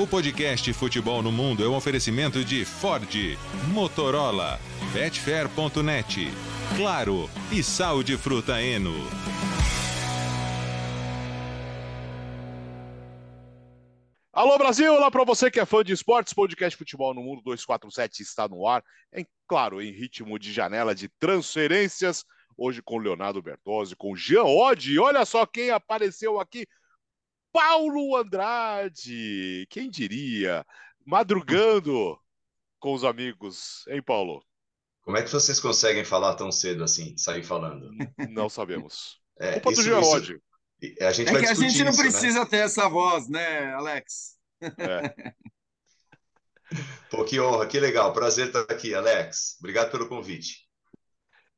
O podcast Futebol no Mundo é um oferecimento de Ford, Motorola, Betfair.net, Claro e Sal de Fruta Eno. Alô Brasil, olá para você que é fã de esportes, podcast Futebol no Mundo 247 está no ar, em claro, em ritmo de janela de transferências, hoje com Leonardo Bertozzi, com Jean Oddi, olha só quem apareceu aqui, Paulo Andrade, quem diria, madrugando com os amigos, hein Paulo? Como é que vocês conseguem falar tão cedo assim, sair falando? Não sabemos. É, Culpa do isso- Jean isso- Oddi. A gente É vai que a gente não isso, né? precisa ter essa voz, né, Alex? É. Pô, que honra, que legal. Prazer estar aqui, Alex. Obrigado pelo convite.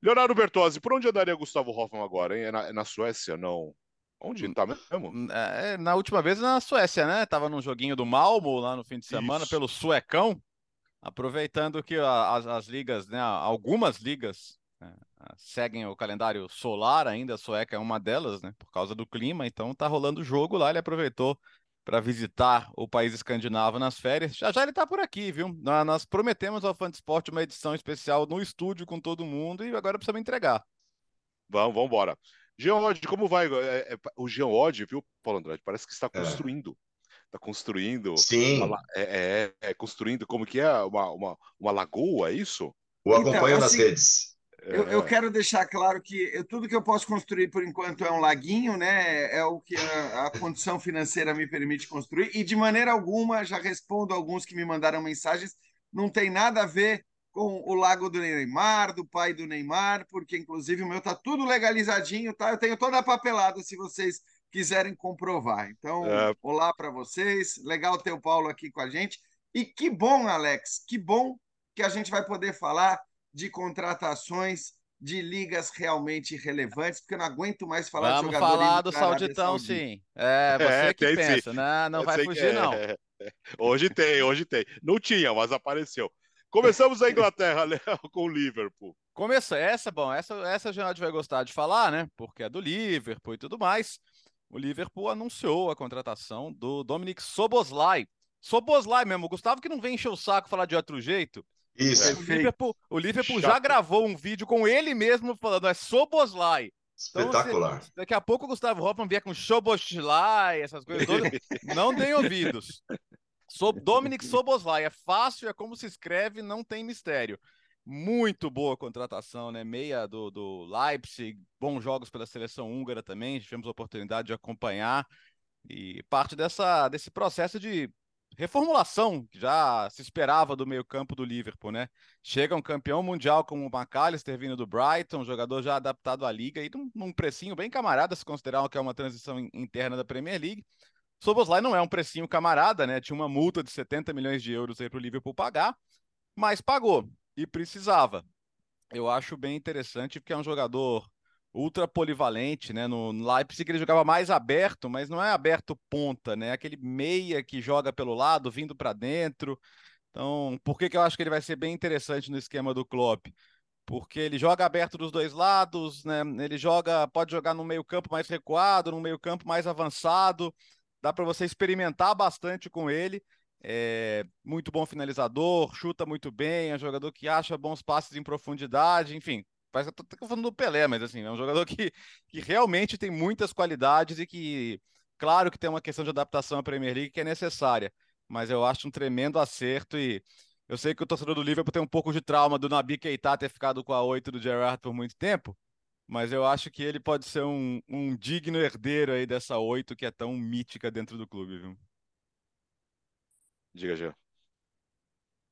Leonardo Bertozzi, por onde andaria Gustavo Hoffmann agora, hein? É na, é na Suécia, não? Onde tá mesmo? É, na última vez na Suécia, né? Tava num joguinho do Malmo lá no fim de semana Isso. pelo Suecão, aproveitando que as, as ligas, né? Algumas ligas né, seguem o calendário solar ainda, a Sueca é uma delas, né? Por causa do clima, então tá rolando o jogo lá, ele aproveitou para visitar o país escandinavo nas férias. Já já ele tá por aqui, viu? Nó- Nós prometemos ao Fã Esporte uma edição especial no estúdio com todo mundo e agora precisamos entregar. Vamos, vamos embora. Jean Oddi, como vai? É, é, o Jean Oddi, viu, Paulo Andrade? Parece que está É. construindo. Está construindo. Sim, uma é, é, é, construindo, como que é? Uma, uma, uma lagoa, é isso? o acompanho Então, nas assim, redes. Eu, É. eu quero deixar claro que eu- tudo que eu posso construir por enquanto é um laguinho, né? É o que a, a condição financeira me permite construir. E de maneira alguma, já respondo alguns que me mandaram mensagens, não tem nada a ver com o lago do Neymar, do pai do Neymar, porque inclusive o meu tá tudo legalizadinho, tá? Eu tenho toda a papelada se vocês quiserem comprovar. Então, É. olá para vocês. Legal ter o Paulo aqui com a gente. E que bom, Alex, que bom que a gente vai poder falar de contratações de ligas realmente relevantes, porque eu não aguento mais falar Vamos de jogador falar indo do Sauditão, sim. É, você É, que tem sim. pensa. Não, não Eu vai fugir, não. é. Hoje tem, hoje tem. Não tinha, mas apareceu. Começamos a Inglaterra, Léo, com o Liverpool. Começa essa, bom, essa, essa a gente vai gostar de falar, né? Porque é do Liverpool e tudo mais. O Liverpool anunciou a contratação do Dominic Soboslai. Soboslai mesmo, o Gustavo que não vem encher o saco falar de outro jeito. Isso, O Perfeito. Liverpool, o Liverpool já gravou um vídeo com ele mesmo falando, é Soboslai. Então, espetacular. se daqui a pouco o Gustavo Hoffmann vier com Soboslai, essas coisas todas, não tem ouvidos. So, Dominic Soboslai, é fácil, é como se escreve, não tem mistério. Muito boa contratação, né? Meia do, do Leipzig, bons jogos pela seleção húngara também, tivemos a oportunidade de acompanhar. E parte dessa, desse processo de reformulação que já se esperava do meio-campo do Liverpool, né? Chega um campeão mundial como o McAllister vindo do Brighton, jogador já adaptado à liga e num, num precinho bem camarada, se considerar que é uma transição in- interna da Premier League. Soboslai não é um precinho camarada, né? Tinha uma multa de 70 milhões de euros aí para o Liverpool pagar, mas pagou e precisava. Eu acho bem interessante porque é um jogador ultra polivalente, né? No Leipzig ele jogava mais aberto, mas não é aberto ponta, né? Aquele meia que joga pelo lado, vindo para dentro. Então, por que que eu acho que ele vai ser bem interessante no esquema do Klopp? Porque ele joga aberto dos dois lados, né? Ele joga, pode jogar no meio-campo mais recuado, no meio-campo mais avançado. Dá para você experimentar bastante com ele. É muito bom finalizador, chuta muito bem, é um jogador que acha bons passes em profundidade, enfim. Parece que eu tô falando do Pelé, mas assim, é um jogador que, que realmente tem muitas qualidades e que, claro que tem uma questão de adaptação à Premier League que é necessária, mas eu acho um tremendo acerto e eu sei que o torcedor do Liverpool tem um pouco de trauma do Nabi Keita ter ficado com a 8 do Gerrard por muito tempo, mas eu acho que ele pode ser um, um digno herdeiro aí dessa 8 que é tão mítica dentro do clube, viu? Diga, Jean.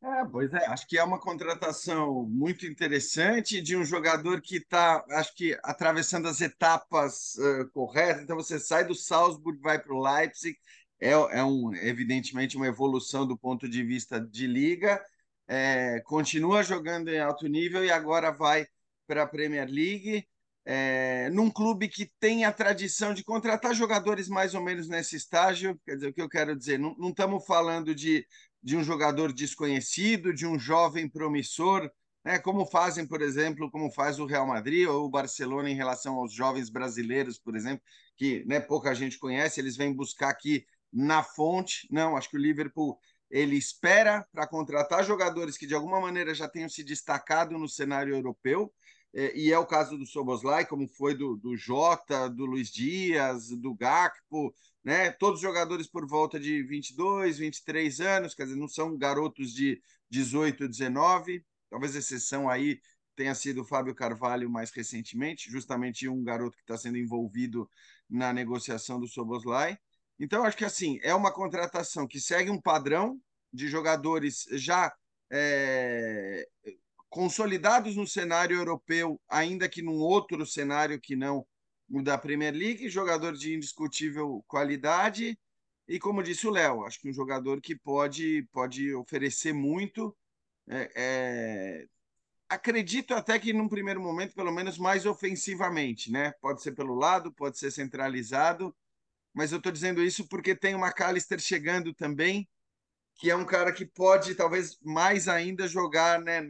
É, pois é, acho que é uma contratação muito interessante de um jogador que está, acho que, atravessando as etapas eh, corretas. Então, você sai do Salzburg, vai para o Leipzig, é, é um, evidentemente uma evolução do ponto de vista de liga, eh, continua jogando em alto nível e agora vai para a Premier League, eh, num clube que tem a tradição de contratar jogadores mais ou menos nesse estágio. Quer dizer, o que eu quero dizer, não não estamos falando de de um jogador desconhecido, de um jovem promissor, né? como fazem, por exemplo, como faz o Real Madrid ou o Barcelona em relação aos jovens brasileiros, por exemplo, que né, pouca gente conhece, eles vêm buscar aqui na fonte. Não, acho que o Liverpool ele espera para contratar jogadores que de alguma maneira já tenham se destacado no cenário europeu. É, e é o caso do Soboslai, como foi do, do Jota, do Luiz Dias, do Gakpo, né? Todos jogadores por volta de 22, 23 anos, quer dizer, não são garotos de 18, 19. Talvez exceção aí tenha sido o Fábio Carvalho mais recentemente, justamente um garoto que está sendo envolvido na negociação do Soboslai. Então, acho que assim, é uma contratação que segue um padrão de jogadores já é, consolidados no cenário europeu, ainda que num outro cenário que não o da Premier League, jogador de indiscutível qualidade. E como disse o Léo, acho que um jogador que pode, pode oferecer muito. É, é... Acredito até que num primeiro momento, pelo menos mais ofensivamente, né? Pode ser pelo lado, pode ser centralizado, mas eu estou dizendo isso porque tem o McAllister chegando também, que é um cara que pode talvez mais ainda jogar né,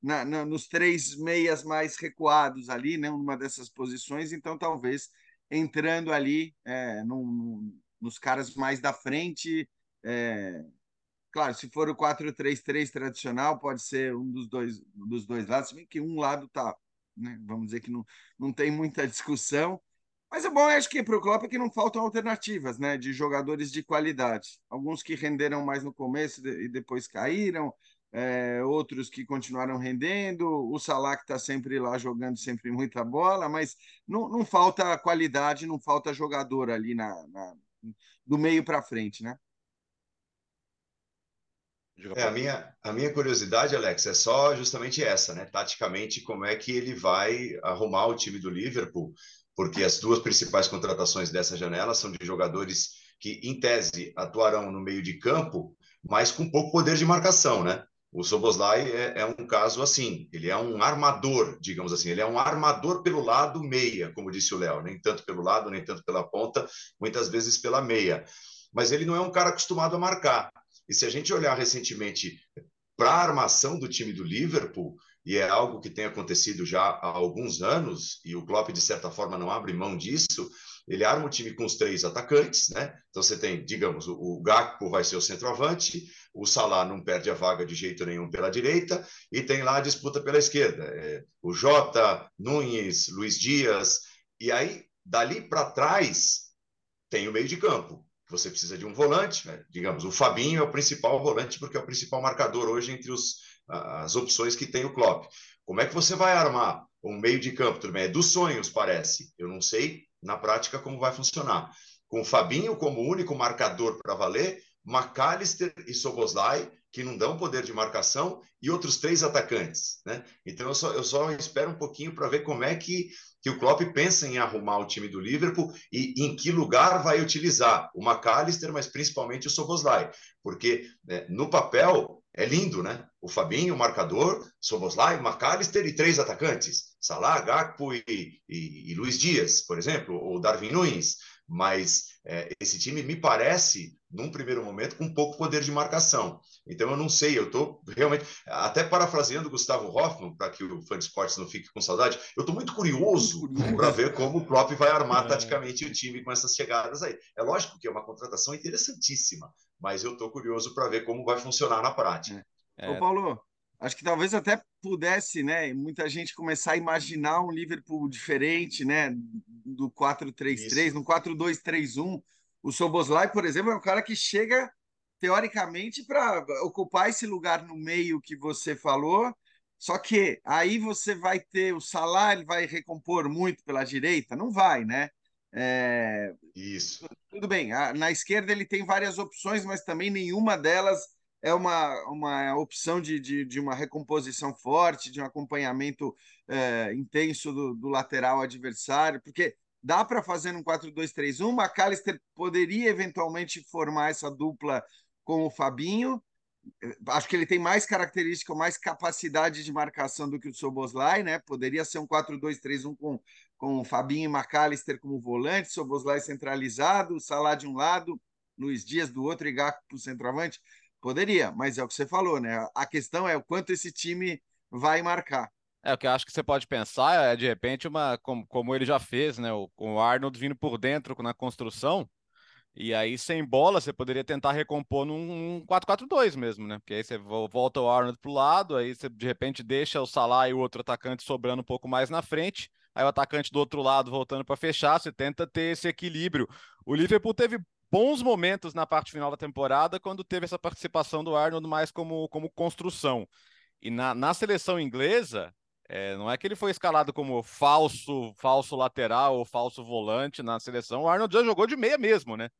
na, na, nos três meias mais recuados ali, né, numa dessas posições, então talvez entrando ali é, num, nos caras mais da frente. É, claro, se for o 4-3-3 tradicional, pode ser um dos dois, dos dois lados, se bem que um lado tá, né, vamos dizer que não, não tem muita discussão. Mas é bom, acho que para o Klopp é que não faltam alternativas, né, de jogadores de qualidade. Alguns que renderam mais no começo e depois caíram, é, outros que continuaram rendendo, o Salah que está sempre lá jogando sempre muita bola, mas não, não falta qualidade, não falta jogador ali na, na do meio para frente, né? É, a, minha, a minha curiosidade, Alex, é só justamente essa, né? Taticamente, como é que ele vai arrumar o time do Liverpool porque as duas principais contratações dessa janela são de jogadores que, em tese, atuarão no meio de campo, mas com pouco poder de marcação, né? O Soboslai é, é, um caso assim, ele é um armador, digamos assim, ele é um armador pelo lado meia, como disse o Léo, nem tanto pelo lado, nem tanto pela ponta, muitas vezes pela meia. Mas ele não é um cara acostumado a marcar. E se a gente olhar recentemente para a armação do time do Liverpool, e é algo que tem acontecido já há alguns anos, e o Klopp, de certa forma, não abre mão disso, ele arma o time com os três atacantes, né? Então você tem, digamos, o Gakpo vai ser o centroavante, o Salah não perde a vaga de jeito nenhum pela direita, e tem lá a disputa pela esquerda. É, o Jota, Nunes, Luiz Dias, e aí, dali para trás, tem o meio de campo. Você precisa de um volante, né? digamos, o Fabinho é o principal volante, porque é o principal marcador hoje entre os as opções que tem o Klopp. Como é que você vai armar um meio de campo? Tudo bem, é dos sonhos, parece. Eu não sei na prática como vai funcionar. Com o Fabinho como único marcador para valer, McAllister e Soboslai, que não dão poder de marcação, e outros três atacantes. Né? Então eu só, eu só espero um pouquinho para ver como é que, que o Klopp pensa em arrumar o time do Liverpool e em que lugar vai utilizar o McAllister, mas principalmente o Soboslai. Porque né, no papel é lindo, né? O Fabinho, o marcador, Soboslai, McAllister e três atacantes. Salah, Gakpo e, e, e Luiz Dias, por exemplo, ou Darwin Nunes. Mas é, esse time me parece, num primeiro momento, com pouco poder de marcação. Então eu não sei, eu estou realmente, até parafraseando Gustavo Hoffman, para que o fã de esportes não fique com saudade, eu estou muito curioso para ver como o Klopp vai armar é. taticamente o time com essas chegadas aí. É lógico que é uma contratação interessantíssima, mas eu estou curioso para ver como vai funcionar na prática. É. Ô, Paulo, acho que talvez até pudesse, né, muita gente começar a imaginar um Liverpool diferente, né, do 4-3-3, no 4-2-3-1. O Soboslai, por exemplo, é um cara que chega teoricamente para ocupar esse lugar no meio que você falou. Só que aí você vai ter o ele vai recompor muito pela direita? Não vai, né? É... Isso. Tudo bem, na esquerda ele tem várias opções, mas também nenhuma delas é uma, uma opção de, de, de uma recomposição forte, de um acompanhamento é, intenso do, do, lateral adversário, porque dá para fazer um 4-2-3-1. McAllister poderia eventualmente formar essa dupla com o Fabinho. Acho que ele tem mais característica, mais capacidade de marcação do que o Soboslai, né? Poderia ser um 4-2-3-1 com com Fabinho e McAllister como volante, Soboslai centralizado, Salah de um lado, Luiz Dias do outro e Gaco para o centroavante? Poderia, mas é o que você falou, né? A questão é o quanto esse time vai marcar. É, o que eu acho que você pode pensar é, de repente, uma como, como ele já fez, né? O, o Arnold vindo por dentro na construção, E aí, sem bola, você poderia tentar recompor num 4-4-2 mesmo, né? Porque aí você volta o Arnold pro lado, aí você de repente deixa o Salah e o outro atacante sobrando um pouco mais na frente, aí o atacante do outro lado voltando para fechar, você tenta ter esse equilíbrio. O Liverpool teve bons momentos na parte final da temporada quando teve essa participação do Arnold mais como, como construção. E na, na seleção inglesa, é, não é que ele foi escalado como falso, falso lateral ou falso volante na seleção. O Arnold já jogou de meia mesmo, né?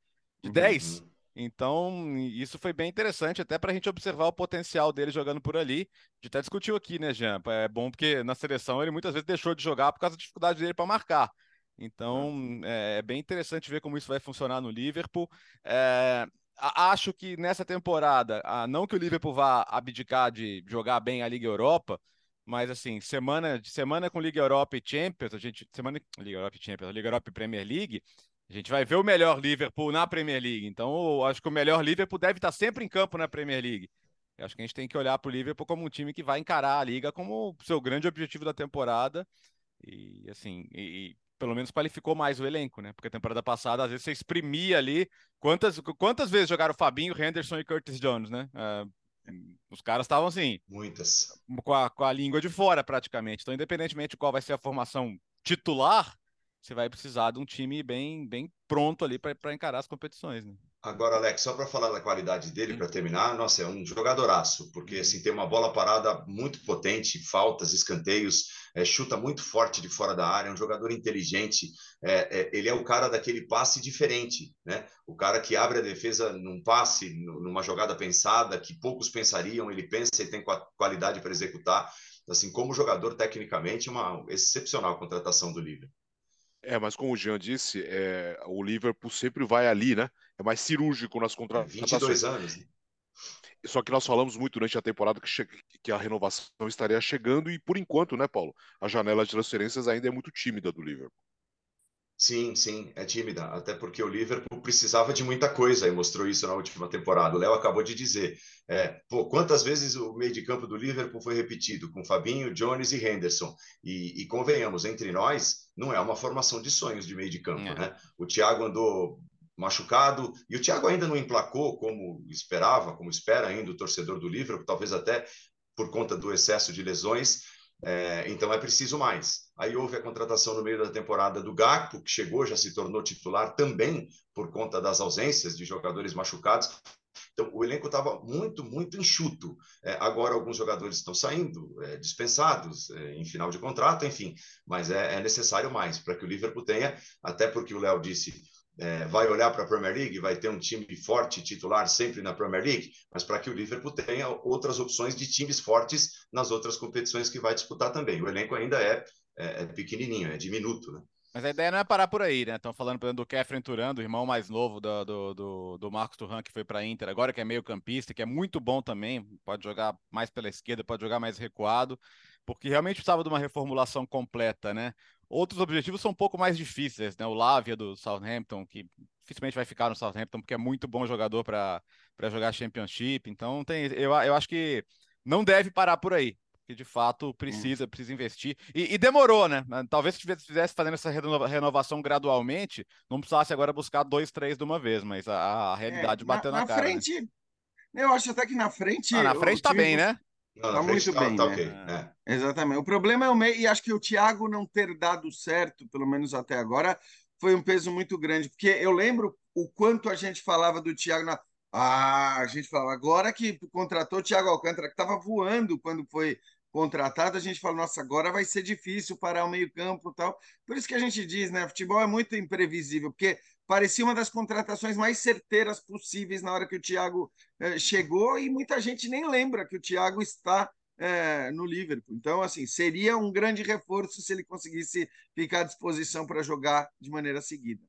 De 10. Uhum. Então, isso foi bem interessante, até para a gente observar o potencial dele jogando por ali. A gente até discutiu aqui, né, Jean? É bom porque na seleção ele muitas vezes deixou de jogar por causa da dificuldade dele para marcar. Então, é, é, bem interessante ver como isso vai funcionar no Liverpool. É, acho que nessa temporada, não que o Liverpool vá abdicar de jogar bem a Liga Europa, mas assim, semana de semana com Liga Europa e Champions, a gente semana Liga Europa e Champions, Liga Europa e Premier League, a gente vai ver o melhor Liverpool na Premier League. Então, acho que o melhor Liverpool deve estar sempre em campo na Premier League. Eu acho que a gente tem que olhar para o Liverpool como um time que vai encarar a liga como seu grande objetivo da temporada. E assim, e, pelo menos qualificou mais o elenco, né? Porque a temporada passada, às vezes, você exprimia ali. Quantas, quantas vezes jogaram Fabinho, Henderson e Curtis Jones, né? Uh, os caras estavam assim. Muitas. Com a, com a língua de fora, praticamente. Então, independentemente de qual vai ser a formação titular, você vai precisar de um time bem, bem pronto ali para encarar as competições, né? Agora, Alex, só para falar da qualidade dele, para terminar, nossa, é um jogadoraço, porque assim, tem uma bola parada muito potente, faltas, escanteios, é, chuta muito forte de fora da área, é um jogador inteligente, é, é, ele é o cara daquele passe diferente, né? O cara que abre a defesa num passe, numa jogada pensada, que poucos pensariam, ele pensa e tem qualidade para executar. Assim, como jogador, tecnicamente, uma excepcional contratação do Liverpool. É, mas como o Jean disse, é, o Liverpool sempre vai ali, né? É mais cirúrgico nas contratações. É 22 anos. Né? Só que nós falamos muito durante a temporada que, que, a renovação estaria chegando e, por enquanto, né, Paulo? A janela de transferências ainda é muito tímida do Liverpool. Sim, sim, é tímida, até porque o Liverpool precisava de muita coisa e mostrou isso na última temporada. O Léo acabou de dizer, é, pô, quantas vezes o meio de campo do Liverpool foi repetido com Fabinho, Jones e Henderson? E, e convenhamos, entre nós, não é uma formação de sonhos de meio de campo, é. né? O Thiago andou machucado e o Thiago ainda não emplacou como esperava, como espera ainda o torcedor do Liverpool, talvez até por conta do excesso de lesões. É, então é preciso mais. Aí houve a contratação no meio da temporada do Gakpo, que chegou, já se tornou titular também por conta das ausências de jogadores machucados. Então, o elenco estava muito, muito enxuto. É, agora, alguns jogadores estão saindo, é, dispensados, é, em final de contrato, enfim, mas é, é necessário mais para que o Liverpool tenha, até porque o Léo disse, é, vai olhar para a Premier League, vai ter um time forte titular sempre na Premier League, mas para que o Liverpool tenha outras opções de times fortes nas outras competições que vai disputar também. O elenco ainda é, é, é pequenininho, é diminuto, né? Mas a ideia não é parar por aí, né? Estão falando, por exemplo, do Kefren Turan, do irmão mais novo do, do, do, do Marcos Turan, que foi para a Inter, agora que é meio campista, que é muito bom também, pode jogar mais pela esquerda, pode jogar mais recuado, porque realmente precisava de uma reformulação completa, né? Outros objetivos são um pouco mais difíceis, né? O Lávia do Southampton, que dificilmente vai ficar no Southampton, porque é muito bom jogador para jogar Championship. Então, tem, eu, eu acho que não deve parar por aí, porque de fato precisa, precisa investir. E, e demorou, né? Talvez se fizesse fazendo essa renovação gradualmente, não precisasse agora buscar dois, três de uma vez, mas a, a realidade é, bateu na, na, cara. Na né? frente, né? eu acho até que na frente. Ah, na frente tá bem, né? Não, tá muito tá, bem, tá, né? okay. é. Exatamente. O problema é o meio, e acho que o Thiago não ter dado certo, pelo menos até agora, foi um peso muito grande, porque eu lembro o quanto a gente falava do Thiago na. Ah, a gente falava, agora que contratou o Thiago Alcântara, que estava voando quando foi contratado, a gente fala, nossa, agora vai ser difícil parar o meio-campo e tal. Por isso que a gente diz, né? Futebol é muito imprevisível, porque parecia uma das contratações mais certeiras possíveis na hora que o Thiago eh, chegou e muita gente nem lembra que o Thiago está eh, no Liverpool. Então, assim, seria um grande reforço se ele conseguisse ficar à disposição para jogar de maneira seguida.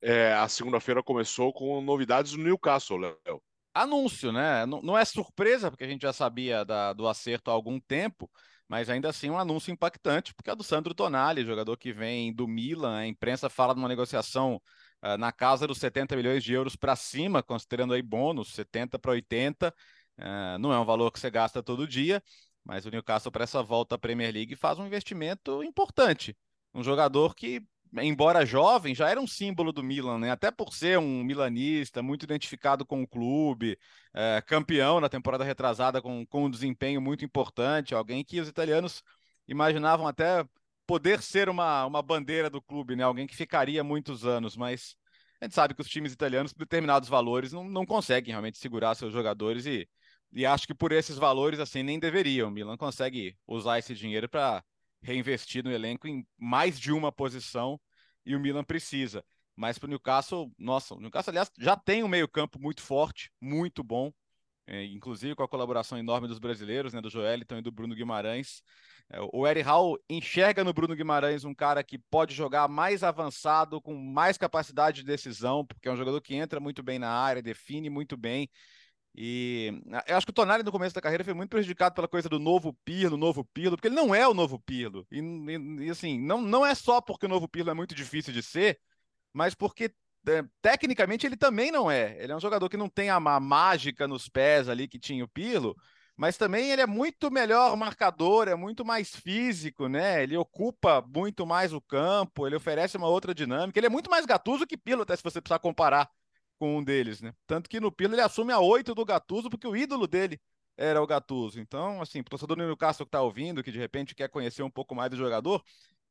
É, a segunda-feira começou com novidades no Newcastle, Léo. Anúncio, né? Não, não, é surpresa, porque a gente já sabia da, do acerto há algum tempo, mas ainda assim um anúncio impactante, porque é do Sandro Tonali, jogador que vem do Milan. A imprensa fala de uma negociação na casa dos 70 milhões de euros para cima, considerando aí bônus, 70 para 80. Uh, não é um valor que você gasta todo dia, mas o Newcastle, para essa volta à Premier League, faz um investimento importante. Um jogador que embora jovem, já era um símbolo do Milan, né? Até por ser um milanista, muito identificado com o clube, é, campeão na temporada retrasada com, com um desempenho muito importante, alguém que os italianos imaginavam até poder ser uma, uma bandeira do clube, né? Alguém que ficaria muitos anos, mas a gente sabe que os times italianos, por determinados valores, não, não conseguem realmente segurar seus jogadores e, e acho que por esses valores, assim, nem deveriam. O Milan consegue usar esse dinheiro para reinvestir no elenco em mais de uma posição e o Milan precisa. Mas para o Newcastle, nossa, o Newcastle, aliás, já tem um meio-campo muito forte, muito bom, inclusive com a colaboração enorme dos brasileiros, né, do Joeliton e do Bruno Guimarães. É, o Eric Hall enxerga no Bruno Guimarães um cara que pode jogar mais avançado, com mais capacidade de decisão, porque é um jogador que entra muito bem na área, define muito bem. E eu acho que o Tonali no começo da carreira foi muito prejudicado pela coisa do novo Pirlo, novo Pirlo, porque ele não é o novo Pirlo. E, e, e assim, não, não é só porque o novo Pirlo é muito difícil de ser, mas porque é, tecnicamente ele também não é. Ele é um jogador que não tem a, mágica nos pés ali que tinha o Pirlo, mas também ele é muito melhor marcador, é muito mais físico, né? Ele ocupa muito mais o campo, ele oferece uma outra dinâmica, ele é muito mais gatuso que Pirlo, até se você precisar comparar com um deles, né? Tanto que no Pirlo ele assume a oito do Gatuso, porque o ídolo dele era o Gatuso. Então, assim, o torcedor do Newcastle que tá ouvindo, que de repente quer conhecer um pouco mais do jogador,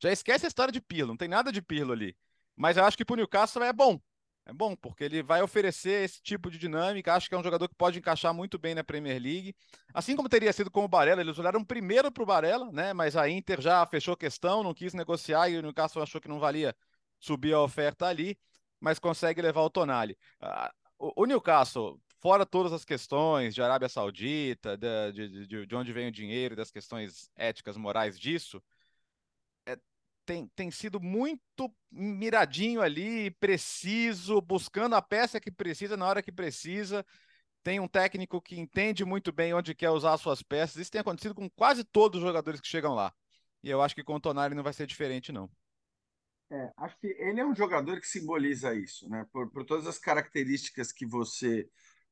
já esquece a história de Pirlo, não tem nada de Pirlo ali. Mas eu acho que pro Newcastle é bom, é bom, porque ele vai oferecer esse tipo de dinâmica. Acho que é um jogador que pode encaixar muito bem na Premier League. Assim como teria sido com o Barella, eles olharam primeiro para o Barella, né? Mas a Inter já fechou questão, não quis negociar e o Newcastle achou que não valia subir a oferta ali, mas consegue levar o Tonali. Ah, o Newcastle, fora todas as questões de Arábia Saudita, de, de, de onde vem o dinheiro, das questões éticas, morais disso, tem, tem sido muito miradinho ali, preciso, buscando a peça que precisa na hora que precisa. Tem um técnico que entende muito bem onde quer usar suas peças. Isso tem acontecido com quase todos os jogadores que chegam lá. E eu acho que com o Tonali não vai ser diferente, não. É, acho que ele é um jogador que simboliza isso, né? Por, por todas as características que você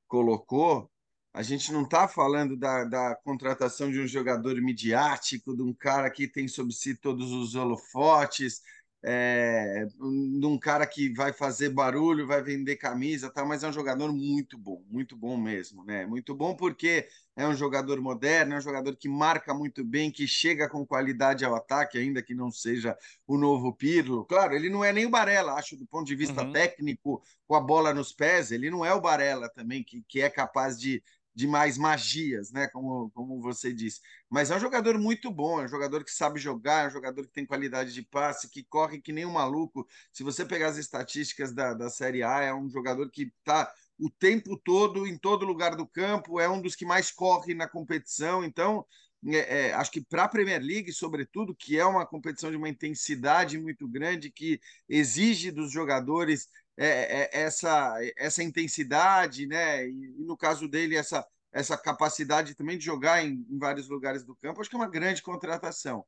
colocou, a gente não está falando da, da, contratação de um jogador midiático, de um cara que tem sob si todos os holofotes, é, de um cara que vai fazer barulho, vai vender camisa, tá? mas é um jogador muito bom, muito bom mesmo. Né? Muito bom porque é um jogador moderno, é um jogador que marca muito bem, que chega com qualidade ao ataque, ainda que não seja o novo Pirlo. Claro, ele não é nem o Barella, acho, do ponto de vista uhum. técnico, com a bola nos pés, ele não é o Barella também, que, que é capaz de de mais magias, né? Como, como você disse. Mas é um jogador muito bom, é um jogador que sabe jogar, é um jogador que tem qualidade de passe, que corre que nem um maluco. Se você pegar as estatísticas da, da Série A, é um jogador que está o tempo todo em todo lugar do campo, é um dos que mais corre na competição. Então, é, é, acho que para a Premier League, sobretudo, que é uma competição de uma intensidade muito grande, que exige dos jogadores é, é, essa, essa intensidade, né? E, e, no caso dele, essa, essa capacidade também de jogar em, em, vários lugares do campo, acho que é uma grande contratação.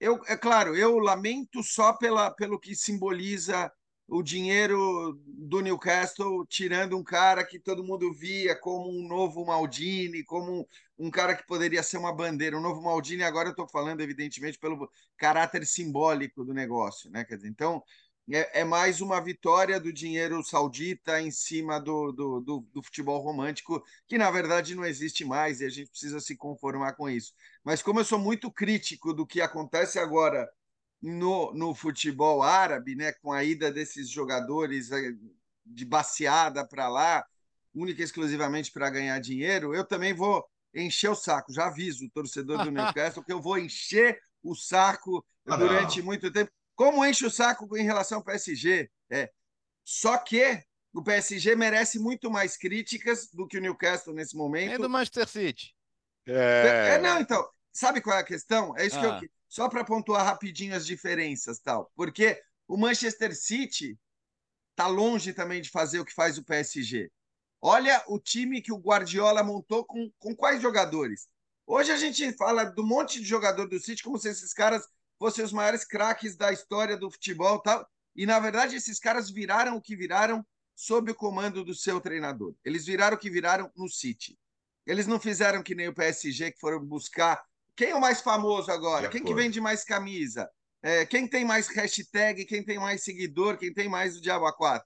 Eu, é claro, eu lamento só pela, pelo que simboliza o dinheiro do Newcastle, tirando um cara que todo mundo via como um novo Maldini, como um, um cara que poderia ser uma bandeira. O novo Maldini, agora eu estou falando, evidentemente, pelo caráter simbólico do negócio. Né? Quer dizer, então, é, é, mais uma vitória do dinheiro saudita em cima do, do, do, do, futebol romântico, que na verdade não existe mais e a gente precisa se conformar com isso. Mas como eu sou muito crítico do que acontece agora no, no futebol árabe, né, com a ida desses jogadores eh, de baseada para lá, única e exclusivamente para ganhar dinheiro, eu também vou encher o saco. Já aviso o torcedor do Newcastle que eu vou encher o saco ah, durante muito tempo como enche o saco em relação ao PSG? É. Só que o PSG merece muito mais críticas do que o Newcastle nesse momento. É do Manchester City. É... é não, então, sabe qual é a questão? É isso ah. que eu só para pontuar rapidinho as diferenças, tal. Porque o Manchester City tá longe também de fazer o que faz o PSG. Olha o time que o Guardiola montou com, com quais jogadores? Hoje a gente fala do monte de jogador do City como se esses caras fossem os maiores craques da história do futebol tal. E, na verdade, esses caras viraram o que viraram sob o comando do seu treinador. Eles viraram o que viraram no City. Eles não fizeram que nem o PSG, que foram buscar. Quem é o mais famoso agora? Quem que vende mais camisa? é, quem tem mais hashtag, quem tem mais seguidor, quem tem mais o Diabo A4.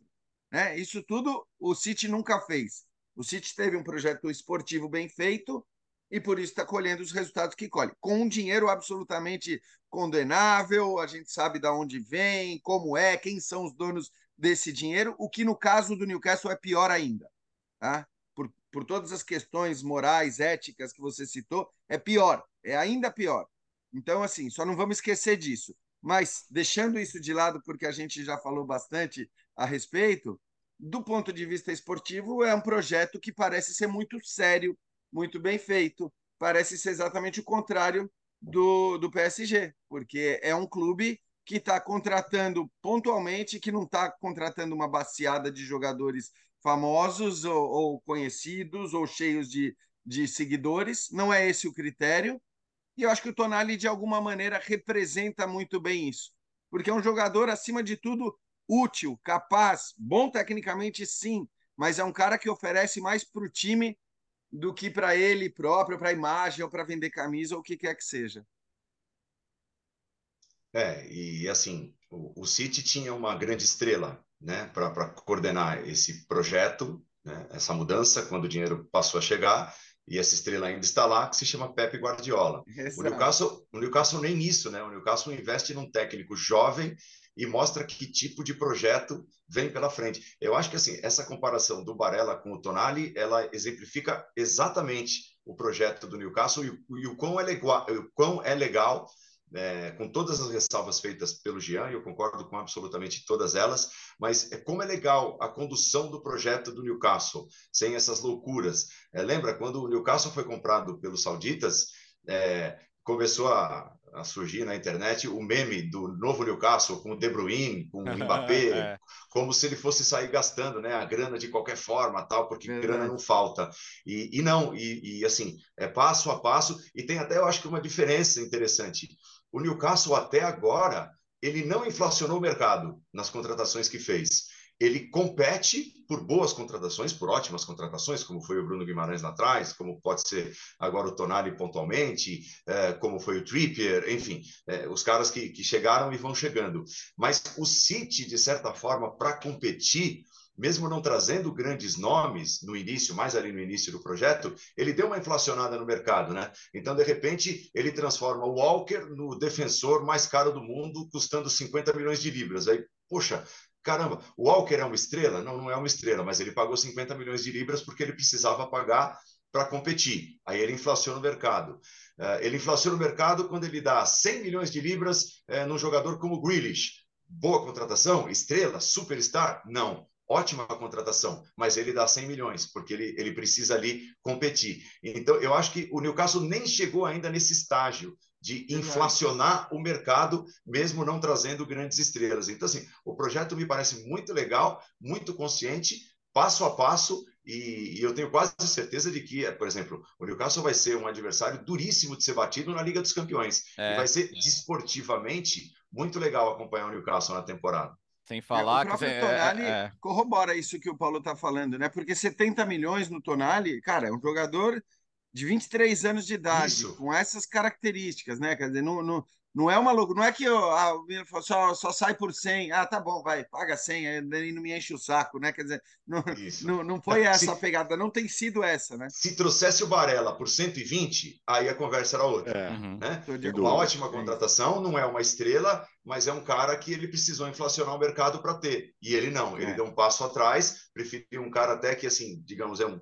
Né? Isso tudo o City nunca fez. O City teve um projeto esportivo bem feito e por isso está colhendo os resultados que colhe. Com um dinheiro absolutamente condenável, a gente sabe de onde vem, como é, quem são os donos desse dinheiro, o que no caso do Newcastle é pior ainda. Tá? Por, por todas as questões morais, éticas que você citou, é pior, é ainda pior. Então, assim, só não vamos esquecer disso. Mas, deixando isso de lado, porque a gente já falou bastante a respeito, do ponto de vista esportivo, é um projeto que parece ser muito sério, muito bem feito. Parece ser exatamente o contrário do, do PSG, porque é um clube que está contratando pontualmente, que não está contratando uma baciada de jogadores famosos ou, ou, conhecidos ou cheios de, de seguidores. Não é esse o critério. E eu acho que o Tonali, de alguma maneira, representa muito bem isso. Porque é um jogador, acima de tudo, útil, capaz, bom tecnicamente, sim, mas é um cara que oferece mais para o time do que para ele próprio, para a imagem, ou para vender camisa, ou o que quer que seja. É, e assim, o, o City tinha uma grande estrela né, para coordenar esse projeto, né, essa mudança, quando o dinheiro passou a chegar, e essa estrela ainda está lá, que se chama Pepe Guardiola. O Newcastle, o Newcastle nem nisso, né? O Newcastle investe num técnico jovem e mostra que tipo de projeto vem pela frente. Eu acho que assim, essa comparação do Barella com o Tonali, ela exemplifica exatamente o projeto do Newcastle e, o, quão é legal, o quão é legal é, com todas as ressalvas feitas pelo Jean, eu concordo com absolutamente todas elas, mas é como é legal a condução do projeto do Newcastle, sem essas loucuras. É, lembra, quando o Newcastle foi comprado pelos sauditas, é, começou a, a, surgir na internet o meme do novo Newcastle com o De Bruyne, com o Mbappé, é. como se ele fosse sair gastando né, a grana de qualquer forma, tal, porque é grana não falta. E, e não, e, e, assim, é passo a passo, e tem até, eu acho que uma diferença interessante o Newcastle até agora ele não inflacionou o mercado nas contratações que fez. Ele compete por boas contratações, por ótimas contratações, como foi o Bruno Guimarães lá atrás, como pode ser agora o Tonali pontualmente, é, como foi o Trippier, enfim, é, os caras que, que chegaram e vão chegando. Mas o City, de certa forma, para competir, mesmo não trazendo grandes nomes no início, mais ali no início do projeto, ele deu uma inflacionada no mercado, né? Então, de repente, ele transforma o Walker no defensor mais caro do mundo, custando 50 milhões de libras. Aí, poxa, caramba, o Walker é uma estrela? Não, não é uma estrela, mas ele pagou 50 milhões de libras porque ele precisava pagar para competir. Aí ele inflaciona o mercado. Uh, ele inflaciona o mercado quando ele dá 100 milhões de libras uh, num jogador como Grealish. Boa contratação? Estrela? Superstar? Não ótima contratação, mas ele dá 100 milhões, porque ele, ele precisa ali competir. Então, eu acho que o Newcastle nem chegou ainda nesse estágio de inflacionar o mercado, mesmo não trazendo grandes estrelas. Então, assim, o projeto me parece muito legal, muito consciente, passo a passo, e, e, eu tenho quase certeza de que, por exemplo, o Newcastle vai ser um adversário duríssimo de ser batido na Liga dos Campeões. É, e vai ser, é. desportivamente, muito legal acompanhar o Newcastle na temporada. Sem falar é, o que você, Tonali é, é. corrobora isso que o Paulo está falando, né? Porque 70 milhões no Tonali, cara, é um jogador de 23 anos de idade, isso. com essas características, né? Quer dizer, não, não, não é uma loucura, não é que eu, ah, só, só sai por 100, ah, tá bom, vai, paga 100, aí não me enche o saco, né? Quer dizer, não, não, não foi essa se, a pegada, não tem sido essa, né? Se trouxesse o Barella por 120, aí a conversa era outra, é. né? Uhum. Uma ótima contratação, não é uma estrela, mas é um cara que ele precisou inflacionar o mercado para ter, e ele não, ele é. deu um passo atrás, preferiu um cara até que, assim, digamos, é um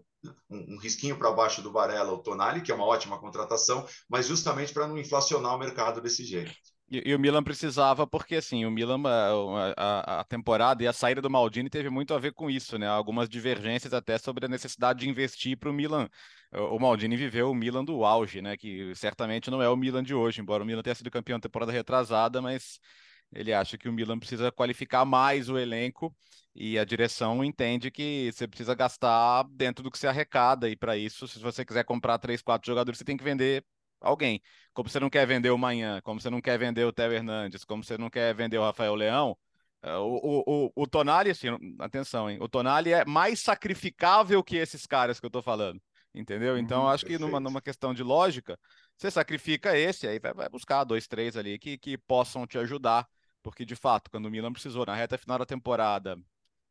um, risquinho para baixo do Varela, o Tonali, que é uma ótima contratação, mas justamente para não inflacionar o mercado desse jeito. E, e, o Milan precisava, porque assim, o Milan, a, a, a, temporada e a saída do Maldini teve muito a ver com isso, né? Algumas divergências até sobre a necessidade de investir para o Milan. O Maldini viveu o Milan do auge, né? Que certamente não é o Milan de hoje, embora o Milan tenha sido campeão temporada retrasada, mas ele acha que o Milan precisa qualificar mais o elenco e a direção entende que você precisa gastar dentro do que você arrecada, e para isso, se você quiser comprar três, quatro jogadores, você tem que vender alguém. Como você não quer vender o Manhã, como você não quer vender o Theo Hernandes, como você não quer vender o Rafael Leão, eh, o, o, o, o Tonali, assim, atenção, hein? O Tonali é mais sacrificável que esses caras que eu tô falando. Entendeu? Então, uhum, acho que numa, numa questão de lógica, você sacrifica esse, aí vai, vai buscar dois, três ali que, que possam te ajudar. Porque, de fato, quando o Milan precisou na reta final da temporada,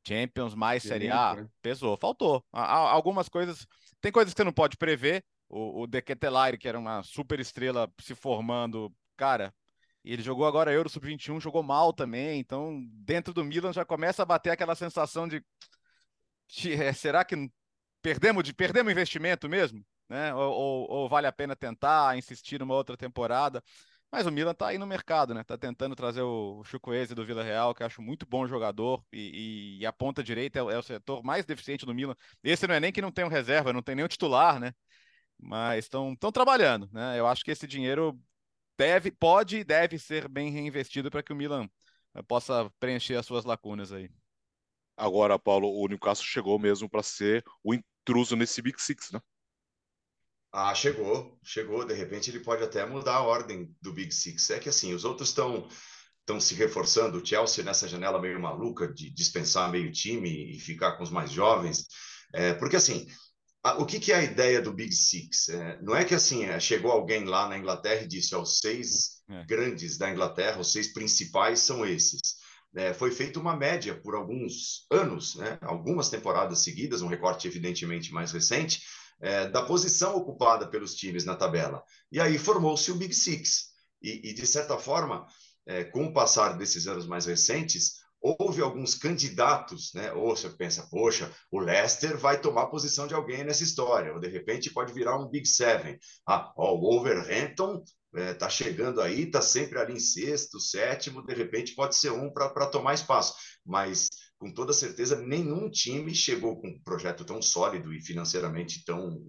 Champions mais Série A, né? pesou, faltou. Algumas coisas, tem coisas que você não pode prever. O, o De Ketelare, que era uma super estrela se formando, cara, ele jogou agora Euro Sub-21, jogou mal também. Então, dentro do Milan já começa a bater aquela sensação de, de é, será que perdemos de perdemos investimento mesmo, né? Ou, ou, ou, vale a pena tentar insistir numa outra temporada? Mas o Milan tá aí no mercado, né? Tá tentando trazer o Chukwueze do Vila Real, que eu acho muito bom jogador, e, e a ponta direita é, é, o setor mais deficiente do Milan. Esse não é nem que não tem um reserva, não tem nem o titular, né? Mas estão trabalhando, né? Eu acho que esse dinheiro deve, pode e deve ser bem reinvestido para que o Milan eh, possa preencher as suas lacunas aí. Agora, Paulo, o Newcastle chegou mesmo para ser o intruso nesse Big Six, né? Ah, chegou, chegou. De repente ele pode até mudar a ordem do Big Six. É que assim, os outros estão estão se reforçando. O Chelsea nessa janela meio maluca de dispensar meio time e ficar com os mais jovens. É, porque assim, a, o que, que, é a ideia do Big Six? É, não é que assim é, chegou alguém lá na Inglaterra e disse: ó, os seis é. grandes da Inglaterra, os seis principais são esses. É, foi feita uma média por alguns anos, né, algumas temporadas seguidas, um recorte evidentemente mais recente, é, da posição ocupada pelos times na tabela. E aí formou-se o Big Six. E, e de certa forma, é, com o passar desses anos mais recentes, houve alguns candidatos, né? Ou você pensa, poxa, o Leicester vai tomar posição de alguém nessa história, ou de repente pode virar um Big Seven. Ah, ó, o Wolverhampton está é, chegando aí, está sempre ali em sexto, sétimo, de repente pode ser um para tomar espaço. Mas com toda certeza nenhum time chegou com um projeto tão sólido e financeiramente tão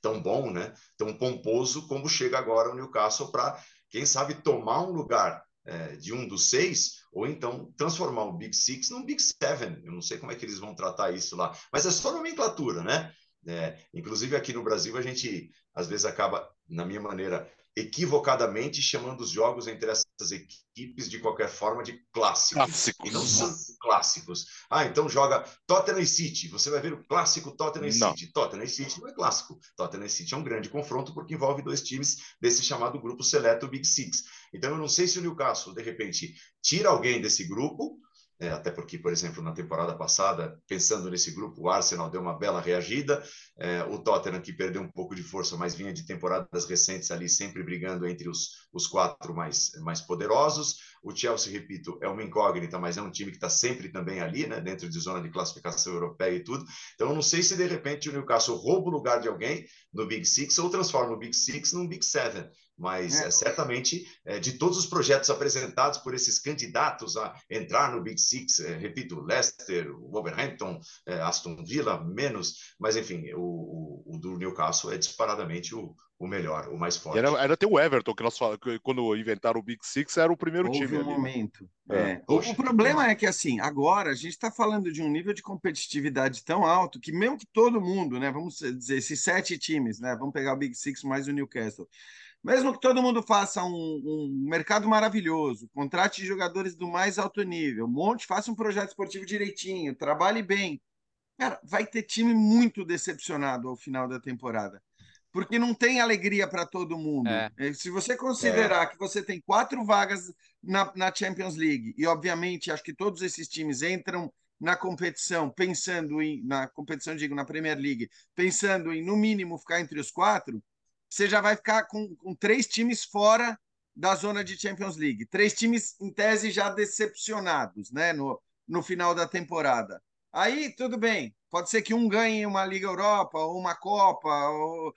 tão bom, né? Tão pomposo como chega agora o Newcastle para quem sabe tomar um lugar é, de um dos seis, ou então transformar o Big Six num Big Seven. Eu não sei como é que eles vão tratar isso lá, mas é só nomenclatura, né? É, inclusive aqui no Brasil a gente às vezes acaba, na minha maneira, equivocadamente chamando os jogos entre essas equipes de qualquer forma de clássicos. Clássicos. E não são clássicos. Ah, então joga Tottenham e City. Você vai ver o clássico Tottenham e City. Tottenham e City não é clássico. Tottenham e City é um grande confronto porque envolve dois times desse chamado grupo seleto Big Six. Então eu não sei se o Newcastle, de repente, tira alguém desse grupo é, até porque, por exemplo, na temporada passada, pensando nesse grupo, o Arsenal deu uma bela reagida, é, o Tottenham, que perdeu um pouco de força, mas vinha de temporadas recentes ali, sempre brigando entre os, os quatro mais, mais poderosos. O Chelsea, repito, é uma incógnita, mas é um time que está sempre também ali, né, dentro de zona de classificação europeia e tudo. Então, eu não sei se de repente o Newcastle rouba o lugar de alguém no Big Six ou transforma o Big Six num Big Seven mas é. É, certamente é, de todos os projetos apresentados por esses candidatos a entrar no Big Six, é, repito, Leicester, Wolverhampton, é, Aston Villa, menos, mas enfim, o, o, o, do Newcastle é disparadamente o, o melhor, o mais forte. Era, era ter o Everton, que nós falamos, que quando inventaram o Big Six, era o primeiro Houve time. Um ali, momento. É. O, o, problema é que, assim, agora a gente está falando de um nível de competitividade tão alto que, mesmo que todo mundo, né, vamos dizer, esses sete times, né, vamos pegar o Big Six mais o Newcastle mesmo que todo mundo faça um, um, mercado maravilhoso, contrate jogadores do mais alto nível, monte, faça um projeto esportivo direitinho, trabalhe bem, cara, vai ter time muito decepcionado ao final da temporada. Porque não tem alegria para todo mundo. É. Se você considerar é. que você tem quatro vagas na, na Champions League, e obviamente acho que todos esses times entram na competição, pensando em. Na competição, digo, na Premier League, pensando em, no mínimo, ficar entre os quatro, você já vai ficar com, com três times fora da zona de Champions League. Três times, em tese, já decepcionados né, no, no final da temporada. Aí, tudo bem. Pode ser que um ganhe uma Liga Europa, ou uma Copa, ou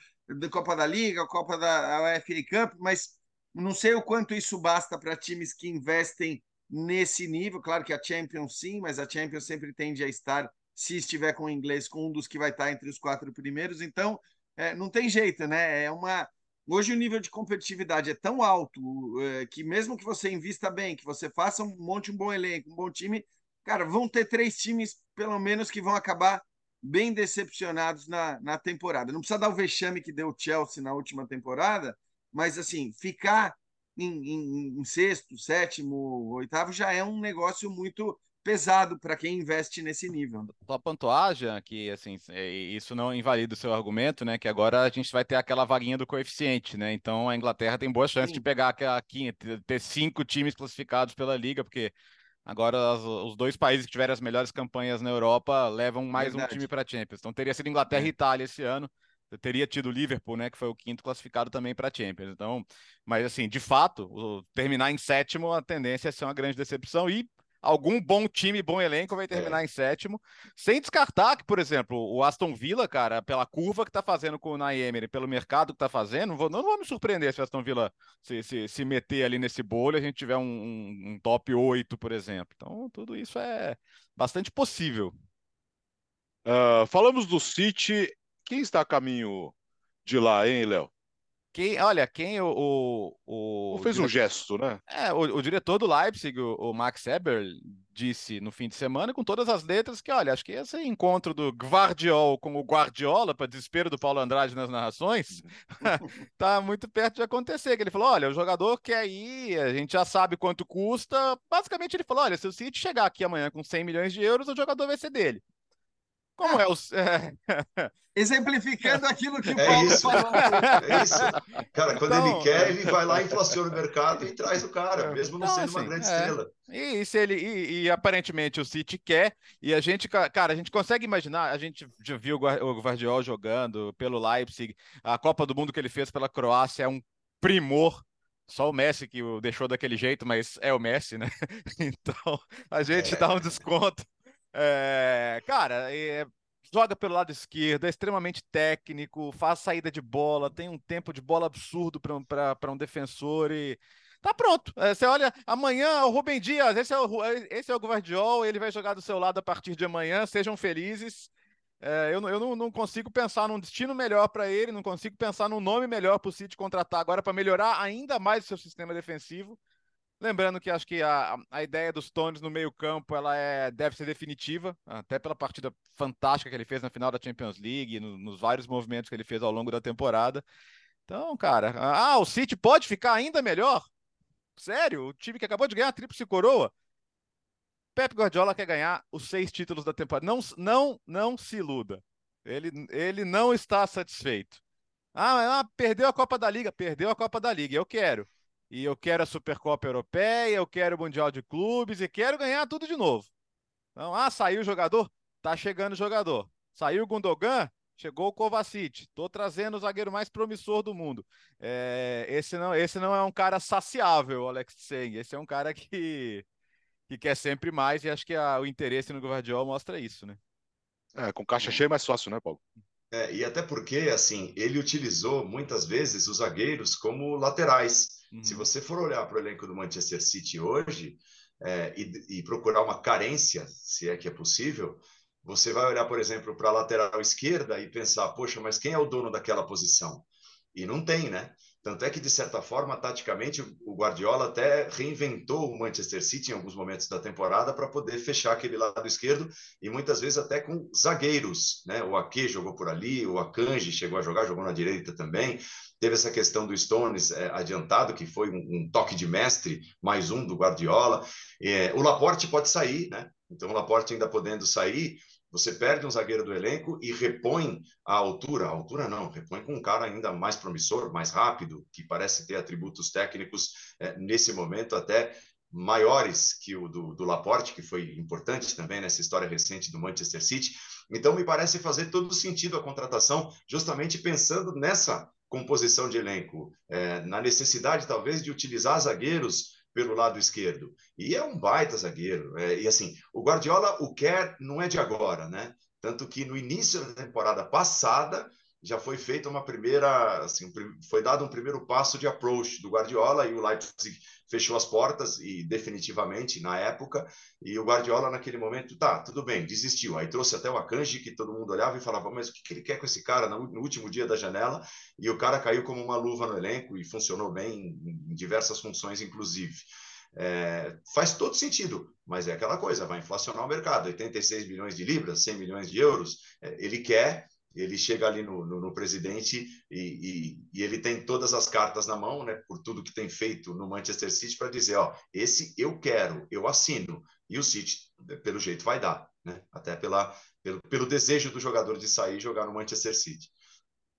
Copa da Liga, ou Copa da FA Cup, mas não sei o quanto isso basta para times que investem nesse nível. Claro que a Champions sim, mas a Champions sempre tende a estar, se estiver com o inglês, com um dos que vai estar entre os quatro primeiros. Então, é, não tem jeito, né? É uma. Hoje o nível de competitividade é tão alto é, que mesmo que você invista bem, que você faça um monte um bom elenco, um bom time, cara, vão ter três times pelo menos que vão acabar bem decepcionados na, na temporada. Não precisa dar o vexame que deu o Chelsea na última temporada, mas assim, ficar em, em, em sexto, sétimo, oitavo já é um negócio muito pesado para quem investe nesse nível. Só pontuagem que assim, é, isso não invalida o seu argumento, né? Que agora a gente vai ter aquela vaguinha do coeficiente, né? Então a Inglaterra tem boa chance Sim. de pegar aquela quinta, ter cinco times classificados pela liga, porque agora as, os dois países que tiveram as melhores campanhas na Europa levam mais Verdade. um time para a Champions. Então teria sido Inglaterra é. e Itália esse ano teria tido o Liverpool, né, que foi o quinto classificado também para a Champions. Então, mas assim, de fato, o, terminar em sétimo, a tendência é ser uma grande decepção e algum bom time, bom elenco vai terminar é. em sétimo, sem descartar que, por exemplo, o Aston Villa, cara, pela curva que está fazendo com o Naemery, pelo mercado que está fazendo, não vou, não vou me surpreender se o Aston Villa se, se, se meter ali nesse bolo e a gente tiver um, um, um top 8, por exemplo. Então, tudo isso é bastante possível. Uh, falamos do City quem está a caminho de lá, hein, Léo? Quem, olha, quem o. o, o fez um gesto, né? É, o, o diretor do Leipzig, o, o, Max Eber, disse no fim de semana, com todas as letras, que, olha, acho que esse encontro do Guardiol com o Guardiola, para desespero do Paulo Andrade nas narrações, tá muito perto de acontecer. Que ele falou: olha, o jogador quer ir, a gente já sabe quanto custa. Basicamente, ele falou: olha, se o City chegar aqui amanhã com 100 milhões de euros, o jogador vai ser dele. Como é o. Exemplificando aquilo que o é Paulo isso, falou. É isso. Cara, quando então, ele quer, ele vai lá, inflaciona o mercado e traz o cara, mesmo não então, sendo assim, uma grande é. estrela. E, se ele, e, e, aparentemente o City quer, e a gente, cara, a gente consegue imaginar, a gente já viu o Guardiola jogando pelo Leipzig, a Copa do Mundo que ele fez pela Croácia é um primor só o Messi que o deixou daquele jeito, mas é o Messi, né? Então a gente é. dá um desconto é, cara, é, joga pelo lado esquerdo, é extremamente técnico, faz saída de bola, tem um tempo de bola absurdo para um defensor e tá pronto. É, você olha, amanhã o Rubem Dias, esse é o, esse é o Guardiol, ele vai jogar do seu lado a partir de amanhã, sejam felizes. É, eu eu não, não, consigo pensar num destino melhor para ele, não consigo pensar num nome melhor para o City contratar agora para melhorar ainda mais o seu sistema defensivo. Lembrando que acho que a, a ideia dos Stones no meio-campo ela é, deve ser definitiva, até pela partida fantástica que ele fez na final da Champions League, no, nos vários movimentos que ele fez ao longo da temporada. Então, cara, ah, o City pode ficar ainda melhor? Sério? O time que acabou de ganhar a tríplice coroa? Pep Guardiola quer ganhar os seis títulos da temporada. Não, não, não se iluda. Ele, ele não está satisfeito. Ah, ah, perdeu a Copa da Liga. Perdeu a Copa da Liga. Eu quero e eu quero a Supercopa Europeia, eu quero o Mundial de Clubes e quero ganhar tudo de novo. Então, ah, saiu o jogador? Tá chegando o jogador. Saiu o Gundogan? Chegou o Kovacic. Tô trazendo o zagueiro mais promissor do mundo. É, esse, não, esse não é um cara saciável, Alex Seng. Esse é um cara que, que quer sempre mais e acho que a, o interesse no Guardiola mostra isso, né? É, com caixa cheia é mais fácil, né, Paulo? É, e até porque, assim, ele utilizou muitas vezes os zagueiros como laterais. Uhum. Se você for olhar para o elenco do Manchester City hoje é, e, e, procurar uma carência, se é que é possível, você vai olhar, por exemplo, para a lateral esquerda e pensar, poxa, mas quem é o dono daquela posição? E não tem, né? Tanto é que, de certa forma, taticamente, o Guardiola até reinventou o Manchester City em alguns momentos da temporada para poder fechar aquele lado esquerdo e muitas vezes até com zagueiros. Né? O Ake jogou por ali, o Akanji chegou a jogar, jogou na direita também. Teve essa questão do Stones é, adiantado, que foi um, um, toque de mestre, mais um do Guardiola. É, o Laporte pode sair, né? Então, o Laporte ainda podendo sair, você perde um zagueiro do elenco e repõe a altura. A altura não, repõe com um cara ainda mais promissor, mais rápido, que parece ter atributos técnicos é, nesse momento até maiores que o do, do Laporte, que foi importante também nessa história recente do Manchester City. Então, me parece fazer todo sentido a contratação, justamente pensando nessa composição de elenco, é, na necessidade talvez de utilizar zagueiros pelo lado esquerdo. E é um baita zagueiro. É, e assim, o Guardiola o quer não é de agora, né? Tanto que no início da temporada passada já foi feita uma primeira, assim, foi dado um primeiro passo de approach do Guardiola e o Leipzig fechou as portas e definitivamente na época. E o Guardiola naquele momento tá tudo bem desistiu. Aí trouxe até o Akanji que todo mundo olhava e falava mas o que, ele quer com esse cara no, último dia da janela? E o cara caiu como uma luva no elenco e funcionou bem em diversas funções inclusive. É, faz todo sentido, mas é aquela coisa, vai inflacionar o mercado, 86 bilhões de libras, 100 milhões de euros, é, ele quer ele chega ali no, no, no presidente e, e, e, ele tem todas as cartas na mão, né, por tudo que tem feito no Manchester City, para dizer: ó, esse eu quero, eu assino. E o City, pelo jeito, vai dar, né? até pela, pelo, pelo desejo do jogador de sair e jogar no Manchester City.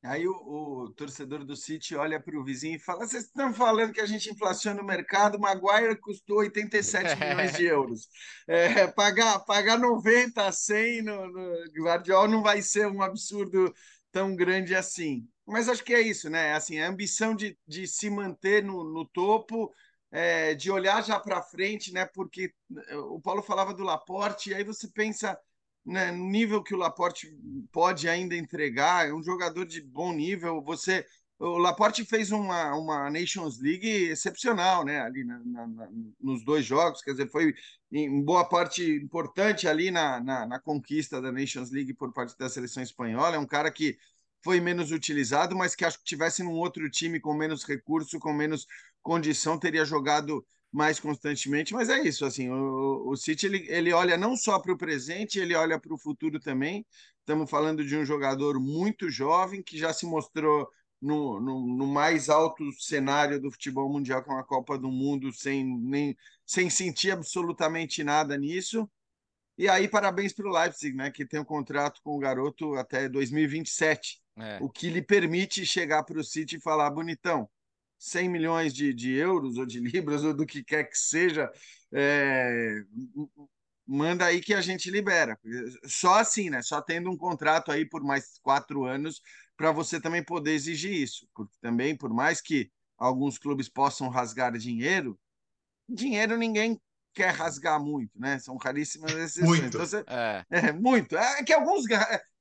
Aí o, o, torcedor do City olha para o vizinho e fala: Vocês estão falando que a gente inflaciona o mercado? Maguire custou 87 milhões de euros. É, pagar, pagar 90, 100 no, no Guardiola não vai ser um absurdo tão grande assim. Mas acho que é isso, né? Assim, a ambição de, de se manter no, no topo, é, de olhar já para frente, né? Porque o Paulo falava do Laporte, e aí você pensa né, no nível que o Laporte pode ainda entregar, é um jogador de bom nível. Você, o Laporte fez uma, uma Nations League excepcional, né, ali na, na, nos dois jogos, quer dizer, foi em boa parte importante ali na, na, na conquista da Nations League por parte da seleção espanhola. É um cara que foi menos utilizado, mas que acho que tivesse num outro time com menos recurso, com menos condição, teria jogado mais constantemente, mas é isso, assim, o, o City ele, ele olha não só para o presente, ele olha para o futuro também. Estamos falando de um jogador muito jovem que já se mostrou no, no, no, mais alto cenário do futebol mundial, com é a Copa do Mundo, sem, nem, sem sentir absolutamente nada nisso. E aí, parabéns para o Leipzig, né, que tem um contrato com o garoto até 2027, é. o que lhe permite chegar para o City e falar: bonitão, 100 milhões de, de euros ou de libras ou do que quer que seja, é, manda aí que a gente libera. Só assim, né? Só tendo um contrato aí por mais quatro anos para você também poder exigir isso. Porque também, por mais que alguns clubes possam rasgar dinheiro, dinheiro ninguém quer rasgar muito, né? São raríssimas exceções. Muito. Então, você... é. é. muito. É que alguns.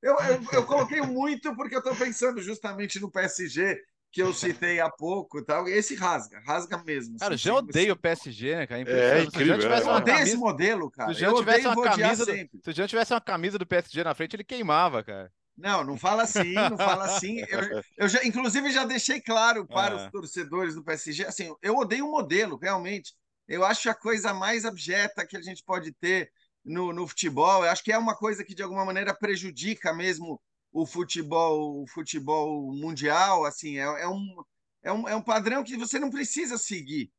Eu, eu, eu coloquei muito porque eu estou pensando justamente no PSG, que eu citei há pouco, tal, esse rasga, rasga mesmo. Cara, assim, eu já odeio o PSG, né, cara? É, incrível. Se eu é. odeio esse modelo, cara. Se o Jean tivesse uma camisa do, se o Jean tivesse uma camisa do PSG na frente, ele queimava, cara. Não, não fala assim, não fala assim. Eu, eu já, inclusive, já deixei claro para os torcedores do PSG, assim, eu odeio o modelo, realmente. Eu acho a coisa mais abjeta que a gente pode ter no, no futebol. Eu acho que é uma coisa que, de alguma maneira, prejudica mesmo o futebol, o futebol mundial, assim, é, é, um, é, um, é um padrão que você não precisa seguir.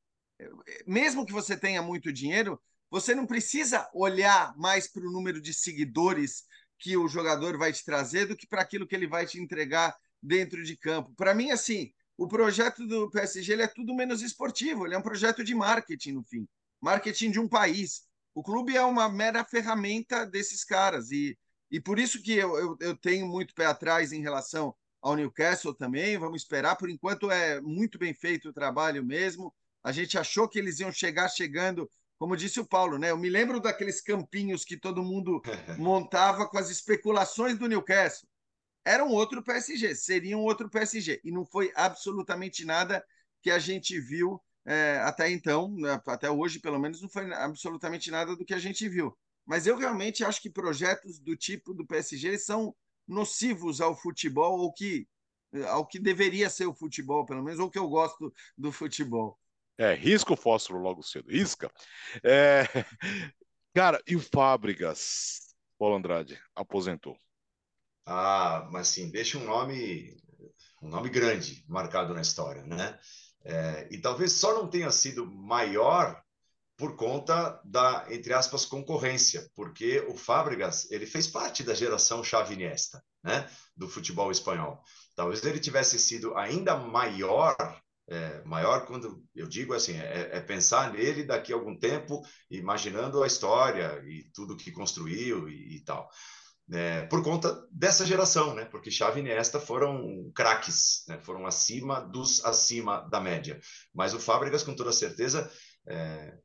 Mesmo que você tenha muito dinheiro, você não precisa olhar mais para o número de seguidores que o jogador vai te trazer do que para aquilo que ele vai te entregar dentro de campo. Para mim, assim, o projeto do PSG ele é tudo menos esportivo, ele é um projeto de marketing, no fim. Marketing de um país. O clube é uma mera ferramenta desses caras. E e por isso que eu, eu, eu tenho muito pé atrás em relação ao Newcastle também. Vamos esperar. Por enquanto é muito bem feito o trabalho mesmo. A gente achou que eles iam chegar chegando, como disse o Paulo, né? Eu me lembro daqueles campinhos que todo mundo montava com as especulações do Newcastle. Era um outro PSG, seria um outro PSG. E não foi absolutamente nada que a gente viu é, até então, né? até hoje, pelo menos, não foi absolutamente nada do que a gente viu. Mas eu realmente acho que projetos do tipo do PSG são nocivos ao futebol, ou que ao que deveria ser o futebol, pelo menos, ou que eu gosto do futebol. É, risca o fósforo logo cedo, risca. É... Cara, e o Fábricas, Paulo Andrade, aposentou? Ah, mas sim, deixa um nome, um nome grande marcado na história, né? É, e talvez só não tenha sido maior por conta da, entre aspas, concorrência, porque o Fábregas, ele fez parte da geração Xavi Iniesta, né, do futebol espanhol. Talvez ele tivesse sido ainda maior, é, maior quando eu digo assim, é, é, pensar nele daqui a algum tempo, imaginando a história e tudo que construiu e, e tal. É, por conta dessa geração, né? Porque Xavi e Iniesta foram craques, né? foram acima dos acima da média. Mas o Fábregas, com toda certeza, é,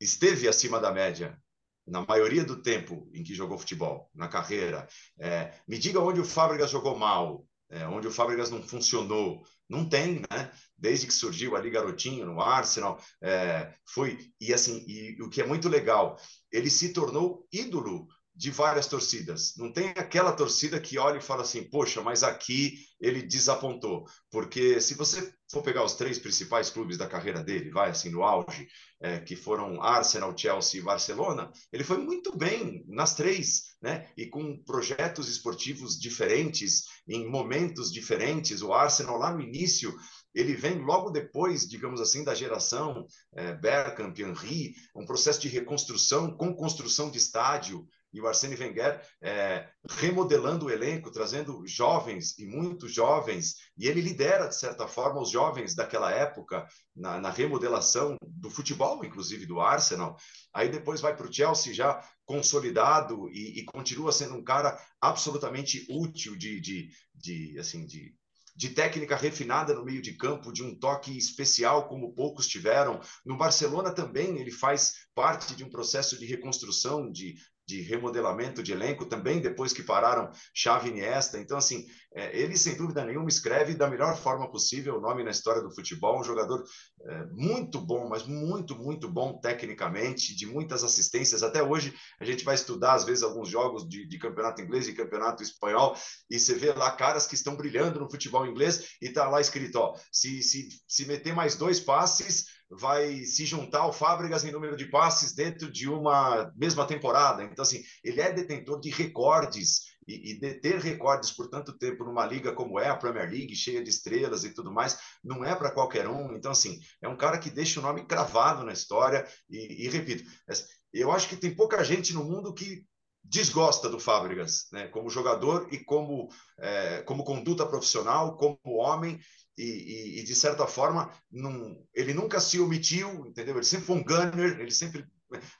esteve acima da média na maioria do tempo em que jogou futebol, na carreira. É, me diga onde o Fábricas jogou mal, é, onde o Fábricas não funcionou. Não tem, né? Desde que surgiu ali garotinho no Arsenal, é, foi e assim e o que é muito legal, ele se tornou ídolo de várias torcidas. Não tem aquela torcida que olha e fala assim, poxa, mas aqui ele desapontou. Porque se você for pegar os três principais clubes da carreira dele, vai assim no auge, é, que foram Arsenal, Chelsea e Barcelona, ele foi muito bem nas três, né? E com projetos esportivos diferentes, em momentos diferentes. O Arsenal lá no início ele vem logo depois, digamos assim, da geração é, Bergkamp, Henry, um processo de reconstrução com construção de estádio, e o Arsene Wenger é, remodelando o elenco, trazendo jovens e muitos jovens, e ele lidera, de certa forma, os jovens daquela época na, na remodelação do futebol, inclusive do Arsenal. Aí depois vai para o Chelsea já consolidado e, e, continua sendo um cara absolutamente útil de, de, de assim, de de técnica refinada no meio de campo, de um toque especial como poucos tiveram. No Barcelona também ele faz parte de um processo de reconstrução, de de remodelamento de elenco também depois que pararam Xavi e Iniesta. Então, assim, é, ele sem dúvida nenhuma escreve da melhor forma possível o nome na história do futebol. Um jogador é, muito bom, mas muito, muito bom tecnicamente, de muitas assistências. Até hoje a gente vai estudar, às vezes, alguns jogos de, de campeonato inglês e campeonato espanhol e você vê lá caras que estão brilhando no futebol inglês e tá lá escrito: ó, se, se, se meter mais dois passes vai se juntar ao Fábricas em número de passes dentro de uma mesma temporada. Então, assim, ele é detentor de recordes e, e deter recordes por tanto tempo numa liga como é a Premier League, cheia de estrelas e tudo mais, não é para qualquer um. Então, assim, é um cara que deixa o nome cravado na história. E, e repito, eu acho que tem pouca gente no mundo que desgosta do Fábricas, né? como jogador e como, é, como conduta profissional, como homem, e, e, e, de certa forma não, ele nunca se omitiu, entendeu? Ele sempre foi um gunner, ele sempre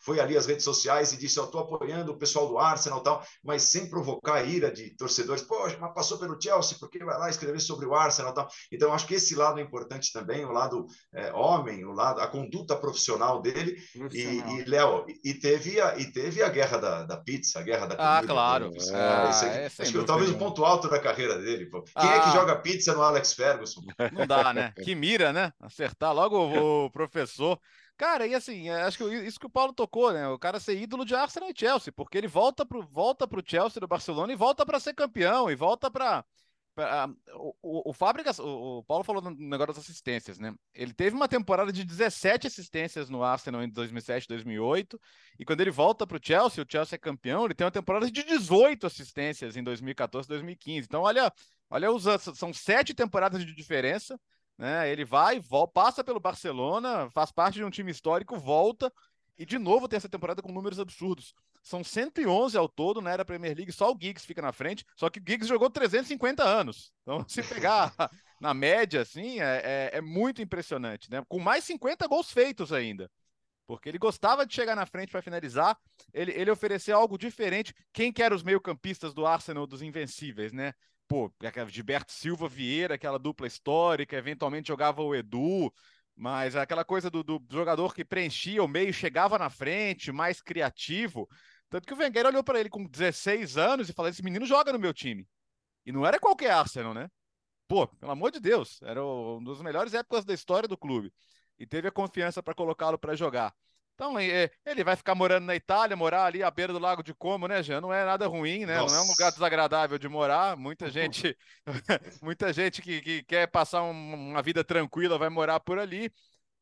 foi ali às redes sociais e disse: Eu estou apoiando o pessoal do Arsenal tal, mas sem provocar a ira de torcedores. Poxa, mas passou pelo Chelsea, por que vai lá escrever sobre o Arsenal tal? Então, acho que esse lado é importante também, o lado é, homem, o lado, a conduta profissional dele. Profissional. E, e Léo, e teve, a, e teve a guerra da, da pizza, a guerra da ah, comida. Ah, claro. É, ah, é, acho que talvez o ponto alto da carreira dele. Pô. Quem ah. é que joga pizza no Alex Ferguson? Não dá, né? Que mira, né? Acertar logo o professor. Cara, e assim, é, acho que isso que o Paulo tocou, né? O cara ser ídolo de Arsenal e Chelsea, porque ele volta pro, volta pro Chelsea do Barcelona e volta para ser campeão, e volta para o, o, o Fábricas, o, o, Paulo falou no negócio das assistências, né? Ele teve uma temporada de 17 assistências no Arsenal em 2007, 2008, e quando ele volta para o Chelsea, o Chelsea é campeão, ele tem uma temporada de 18 assistências em 2014, 2015. Então, olha, olha os, são sete temporadas de diferença. Né? Ele vai, volta, passa pelo Barcelona, faz parte de um time histórico, volta e de novo tem essa temporada com números absurdos. São 111 ao todo na era Premier League, só o Giggs fica na frente, só que o Giggs jogou 350 anos. Então, se pegar na média, assim, é, é, é, muito impressionante, né? Com mais 50 gols feitos ainda. Porque ele gostava de chegar na frente para finalizar, ele, ele ofereceu algo diferente. Quem quer os meio-campistas do Arsenal dos Invencíveis, né? Pô, Gilberto Silva Vieira, aquela dupla histórica, eventualmente jogava o Edu, mas aquela coisa do, do jogador que preenchia o meio, chegava na frente, mais criativo. Tanto que o Wenger olhou para ele com 16 anos e falou: esse menino joga no meu time. E não era qualquer Arsenal, né? Pô, pelo amor de Deus, era uma das melhores épocas da história do clube. E teve a confiança para colocá-lo para jogar. Então, ele vai ficar morando na Itália, morar ali à beira do Lago de Como, né, Jean? Não é nada ruim, né? Nossa. Não é um lugar desagradável de morar. Muita gente, muita gente que, que quer passar um, uma vida tranquila vai morar por ali.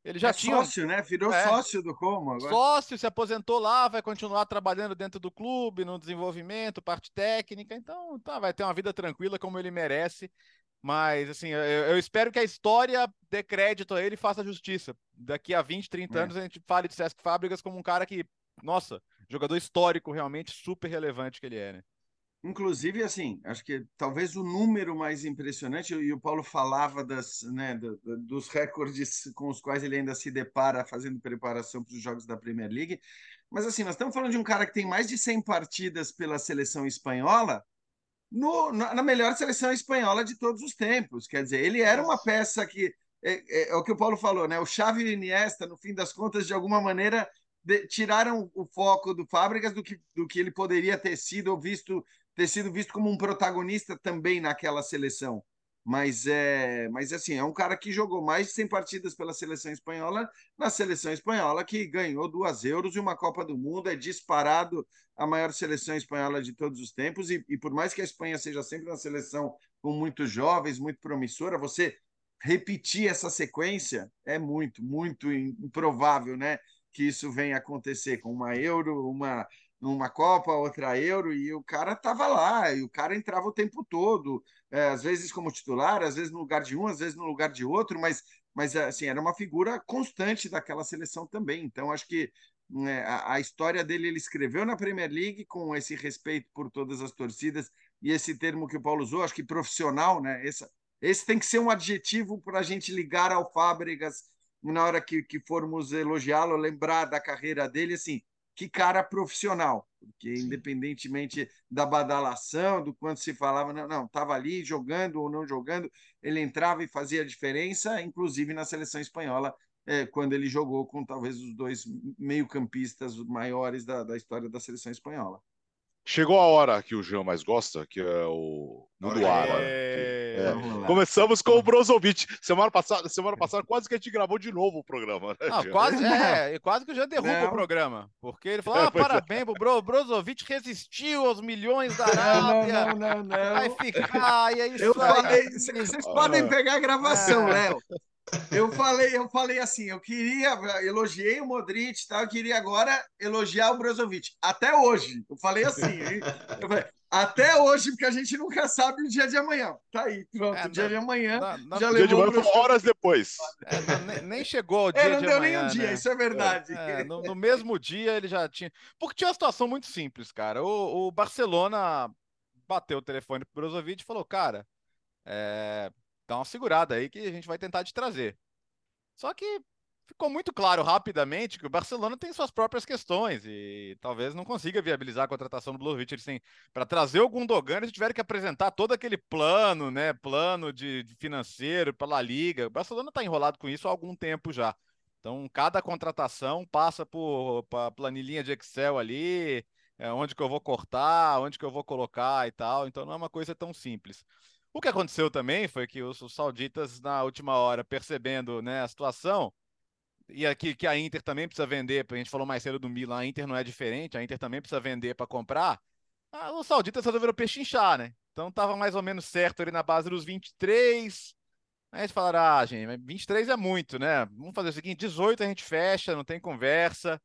Ele já é tinha. Sócio, né? Virou é, sócio do Como agora. Sócio, se aposentou lá, vai continuar trabalhando dentro do clube, no desenvolvimento, parte técnica. Então, tá, vai ter uma vida tranquila como ele merece. Mas, assim, eu, eu, espero que a história dê crédito a ele e faça justiça. Daqui a 20, 30 é. anos a gente fale de Sesc Fábricas como um cara que, nossa, jogador histórico realmente super relevante que ele é, né? Inclusive, assim, acho que talvez o número mais impressionante, e o Paulo falava das, né, do, dos recordes com os quais ele ainda se depara fazendo preparação para os jogos da Premier League, mas assim, nós estamos falando de um cara que tem mais de 100 partidas pela seleção espanhola, no, na melhor seleção espanhola de todos os tempos. Quer dizer, ele era uma peça que é, é, é, o que o Paulo falou, né? O Xavi e o Iniesta, no fim das contas, de alguma maneira de, tiraram o foco do Fábricas do que, do que ele poderia ter sido ou visto ter sido visto como um protagonista também naquela seleção. Mas é, mas assim, é um cara que jogou mais de 100 partidas pela seleção espanhola, na seleção espanhola que ganhou duas euros e uma Copa do Mundo, é disparado a maior seleção espanhola de todos os tempos. E, e por mais que a Espanha seja sempre uma seleção com muitos jovens, muito promissora, você repetir essa sequência é muito, muito improvável, né? Que isso venha acontecer com uma Euro, uma numa Copa, outra Euro, e o cara estava lá, e o cara entrava o tempo todo, é, às vezes como titular, às vezes no lugar de um, às vezes no lugar de outro, mas, mas assim, era uma figura constante daquela seleção também. Então, acho que né, a, a, história dele ele escreveu na Premier League com esse respeito por todas as torcidas e esse termo que o Paulo usou, acho que profissional, né? Essa, esse tem que ser um adjetivo para a gente ligar ao Fábricas na hora que, que formos elogiá-lo, lembrar da carreira dele, assim, que cara profissional, porque independentemente da badalação, do quanto se falava, não, não, estava ali jogando ou não jogando, ele entrava e fazia a diferença, inclusive na seleção espanhola, é, quando ele jogou com talvez os dois meio-campistas maiores da, da história da seleção espanhola. Chegou a hora que o Jean mais gosta, que é o mundo árabe. É... É. Começamos com o Brozovic. Semana passada, semana passada quase que a gente gravou de novo o programa. Né, ah, quase, é, quase que o Jean derruba não. o programa. Porque ele falou: ah, parabéns, o Bro, Brozovic resistiu aos milhões da Arábia. Não, não, não, não. Vai ficar, e é isso Eu falei, vocês podem pegar a gravação, é. Léo. Eu falei, eu falei assim, eu queria, elogiei o Modric, tá? eu queria agora elogiar o Brozovic. Até hoje, eu falei assim, eu falei, até hoje, porque a gente nunca sabe o dia de amanhã. Tá aí, pronto, é, o dia de amanhã. já dia de amanhã foi horas depois. É, nem, nem, chegou o dia é, não de deu amanhã, nem um dia, né? isso é verdade. É, no, no, mesmo dia ele já tinha. Porque tinha uma situação muito simples, cara. O, o Barcelona bateu o telefone pro Brozovic e falou, cara, é, dá uma segurada aí que a gente vai tentar te trazer. Só que ficou muito claro rapidamente que o Barcelona tem suas próprias questões e talvez não consiga viabilizar a contratação do têm para trazer o Gundogan, eles tiveram que apresentar todo aquele plano, né, plano de, de financeiro para a Liga. O Barcelona está enrolado com isso há algum tempo já. Então, cada contratação passa por, por planilhinha de Excel ali, é, onde que eu vou cortar, onde que eu vou colocar e tal. Então, não é uma coisa tão simples. O que aconteceu também foi que os, os sauditas, na última hora, percebendo né, a situação, e aqui que a Inter também precisa vender, a gente falou mais cedo do Milan, a Inter não é diferente, a Inter também precisa vender para comprar. Ah, os sauditas resolveram pechinchar, né? Então tava mais ou menos certo ali na base dos 23. Aí eles falaram: ah, gente, 23 é muito, né? Vamos fazer o seguinte: 18 a gente fecha, não tem conversa.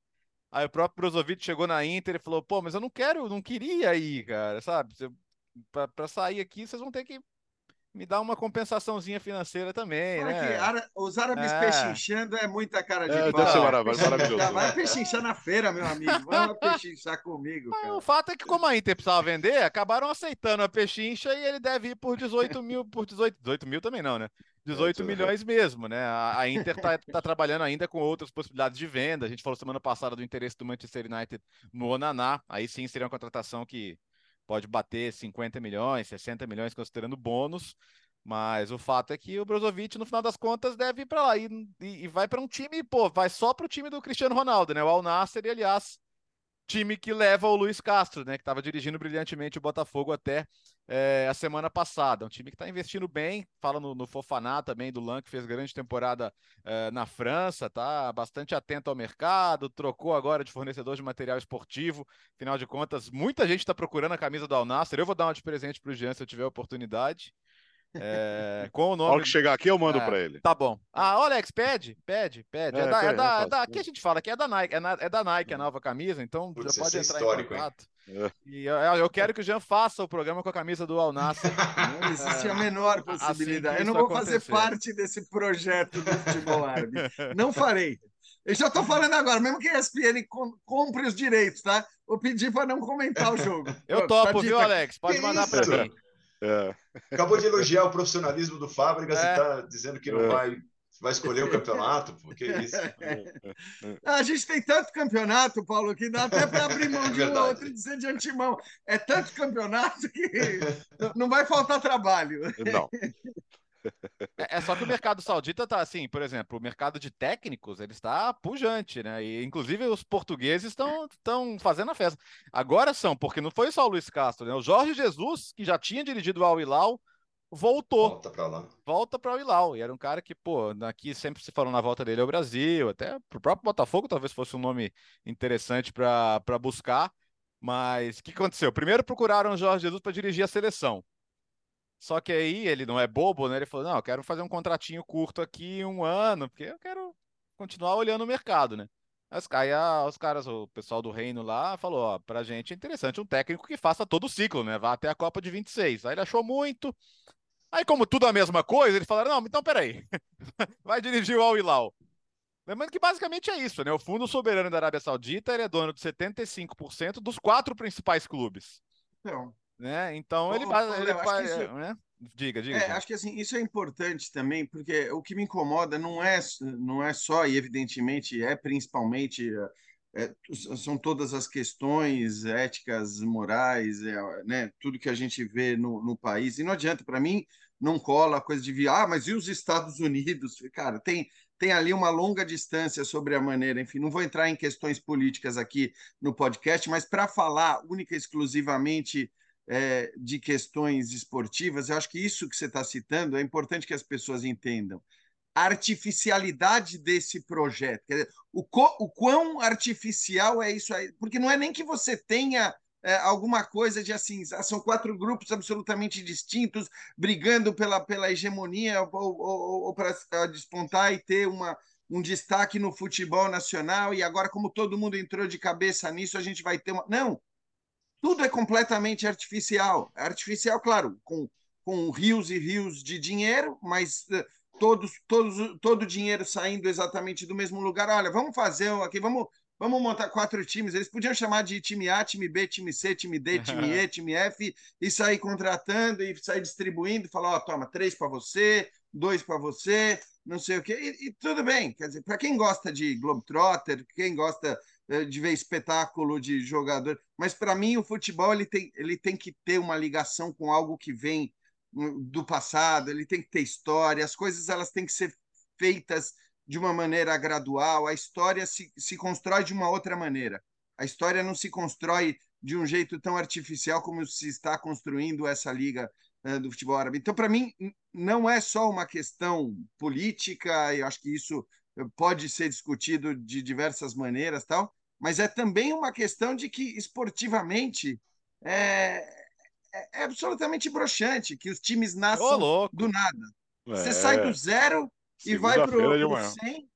Aí o próprio Brozovic chegou na Inter e falou: pô, mas eu não quero, não queria ir, cara, sabe? Para sair aqui, vocês vão ter que me dá uma compensaçãozinha financeira também, Olha né? Aqui, os árabes é. pechinchando é muita cara de é, pau. Deve maravilhoso. Vai pechinchar na feira, meu amigo. Vai pechinchar comigo, cara. O fato é que como a Inter precisava vender, acabaram aceitando a pechincha e ele deve ir por 18 mil, por 18, 18 mil também não, né? 18 é, milhões mesmo, né? A, Inter tá, tá, trabalhando ainda com outras possibilidades de venda. A gente falou semana passada do interesse do Manchester United no Onaná. Aí sim seria uma contratação que pode bater 50 milhões, 60 milhões, considerando bônus. Mas o fato é que o Brozovic, no final das contas, deve ir para lá. E, e, e vai para um time, pô, vai só para o time do Cristiano Ronaldo, né? O Al Nasser, aliás, time que leva o Luiz Castro, né? Que estava dirigindo brilhantemente o Botafogo até é, a semana passada. Um time que está investindo bem, fala no, no, Fofaná também, do Lan, que fez grande temporada é, na França, tá bastante atento ao mercado, trocou agora de fornecedor de material esportivo. Afinal de contas, muita gente está procurando a camisa do Al Nasser. Eu vou dar uma de presente para o Jean se eu tiver oportunidade. É, com o nome. Hora que chegar aqui, eu mando é, para ele. Tá bom. Ah, o Alex, pede, pede, pede. É, é da, é da, é da, aqui a gente fala que é da Nike, é, na, é da Nike a nova camisa, então Putz, já pode entrar em contato. É. E eu, eu, quero que o Jean faça o programa com a camisa do Alnasser. Não existe a menor assim possibilidade. Assim eu não vou acontecer. fazer parte desse projeto do futebol árabe. Não farei. Eu já estou falando agora, mesmo que a ESPN compre os direitos, tá? Vou pedir para não comentar o jogo. Eu topo, tá viu, Alex? Pode que mandar para mim. É. Acabou de elogiar o profissionalismo do Fábricas é. e está dizendo que não é. vai, vai escolher o campeonato, porque isso. A gente tem tanto campeonato, Paulo, que dá até para abrir mão de um ou outro e dizer de antemão. É tanto campeonato que não vai faltar trabalho. Não. É, é, só que o mercado saudita tá assim, por exemplo, o mercado de técnicos, ele está pujante, né? E inclusive os portugueses estão estão fazendo a festa. Agora são, porque não foi só o Luiz Castro, né? O Jorge Jesus, que já tinha dirigido o Al Hilal, voltou. Volta para lá. Volta para o Hilal. E era um cara que, pô, aqui sempre se falou na volta dele ao Brasil, até pro próprio Botafogo talvez fosse um nome interessante para buscar. Mas o que aconteceu? Primeiro procuraram o Jorge Jesus para dirigir a seleção. Só que aí ele não é bobo, né? Ele falou: não, eu quero fazer um contratinho curto aqui, um ano, porque eu quero continuar olhando o mercado, né? Aí os caras, o pessoal do Reino lá, falou: ó, pra gente é interessante um técnico que faça todo o ciclo, né? Vá até a Copa de 26. Aí ele achou muito. Aí, como tudo a mesma coisa, eles falaram: não, então peraí, vai dirigir o Al Hilal. Lembrando que basicamente é isso, né? O Fundo Soberano da Arábia Saudita ele é dono de 75% dos quatro principais clubes. Então, né? Então ele, vai, ele isso... né? Diga, diga. É, acho que assim, isso é importante também, porque o que me incomoda não é, não é só, e evidentemente é principalmente, é, são todas as questões éticas, morais, é, né, tudo que a gente vê no, no país. E não adianta, para mim, não cola a coisa de vir, ah, mas e os Estados Unidos? Cara, tem, tem ali uma longa distância sobre a maneira, enfim, não vou entrar em questões políticas aqui no podcast, mas para falar única e exclusivamente é, de questões esportivas, eu acho que isso que você está citando é importante que as pessoas entendam. A artificialidade desse projeto, dizer, o, o quão artificial é isso aí, porque não é nem que você tenha é, alguma coisa de assim, são quatro grupos absolutamente distintos, brigando pela, pela hegemonia ou, ou, ou para despontar e ter uma, um destaque no futebol nacional, e agora, como todo mundo entrou de cabeça nisso, a gente vai ter uma. Não, tudo é completamente artificial. Artificial, claro, com, com rios e rios de dinheiro, mas uh, todos, todos, todo o dinheiro saindo exatamente do mesmo lugar. Olha, vamos fazer aqui, vamos, vamos montar quatro times. Eles podiam chamar de time A, time B, time C, time D, time E, time F, e sair contratando e sair distribuindo, falar, ó, oh, toma, três para você, dois para você, não sei o quê. E, e tudo bem, quer dizer, para quem gosta de Globetrotter, quem gosta eh, de ver espetáculo de jogador, mas para mim o futebol ele tem, ele tem que ter uma ligação com algo que vem hum, do passado, ele tem que ter história, as coisas elas têm que ser feitas de uma maneira gradual, a história se, se constrói de uma outra maneira. A história não se constrói de um jeito tão artificial como se está construindo essa liga uh, do futebol árabe. Então, para mim, não é só uma questão política, eu acho que isso pode ser discutido de diversas maneiras, tal, mas é também uma questão de que esportivamente é, é, é absolutamente broxante que os times nasçam do nada. É. Você sai do zero e vai para o 100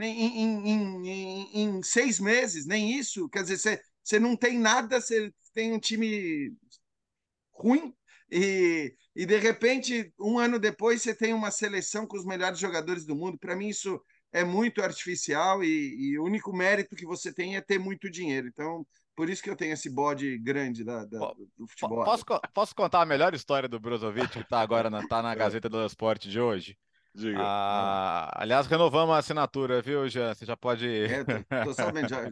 em, em, em, em, seis meses, nem isso. Quer dizer, você, você não tem nada, você tem um time ruim e, e de repente, um ano depois, você tem uma seleção com os melhores jogadores do mundo. Para mim, isso é muito artificial e, e, o único mérito que você tem é ter muito dinheiro. Então, por isso que eu tenho esse bode grande da, da do futebol. Posso, posso, contar a melhor história do Brozovic que está agora na, tá na Gazeta do Esporte de hoje? Diga. Ah, aliás, renovamos a assinatura, viu, Jean? Você já pode. É, tô, tô sabendo, já,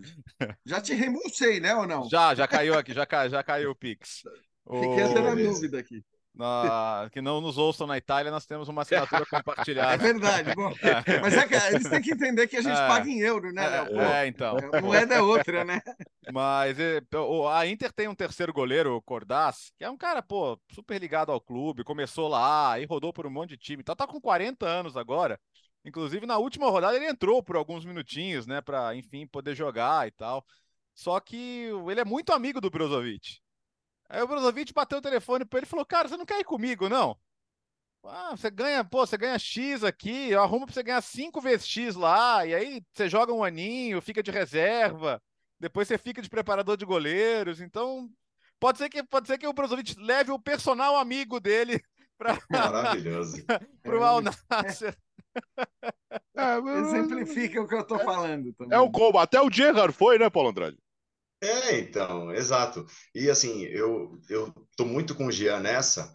já te reembolsei, né, ou não? Já, já caiu aqui, já, já caiu o Pix. Fiquei até na dúvida aqui na, que não nos ouçam na Itália, nós temos uma assinatura compartilhada. É verdade. Bom, é. Mas é que eles têm que entender que a gente é. paga em euro, né, Léo? É, então. É, moeda é outra, né? Mas a Inter tem um terceiro goleiro, o Cordaz, que é um cara, pô, super ligado ao clube, começou lá e rodou por um monte de time. Então tá com 40 anos agora. Inclusive, na última rodada ele entrou por alguns minutinhos, né, para enfim, poder jogar e tal. Só que ele é muito amigo do Brozovic. Aí o Brozovic bateu o telefone para ele e falou: Cara, você não quer ir comigo, não? Ah, você ganha, pô, você ganha X aqui, eu arrumo para você ganhar 5 vezes X lá, e aí você joga um aninho, fica de reserva, depois você fica de preparador de goleiros. Então, pode ser que, pode ser que o Brozovic leve o personal amigo dele para Maravilhoso. para o Al Nasser. É, Exemplifica o que eu estou falando. Também. É o combo. Até o Gerrard foi, né, Paulo Andrade? É, então, exato. E assim, eu eu tô muito com o Jean nessa,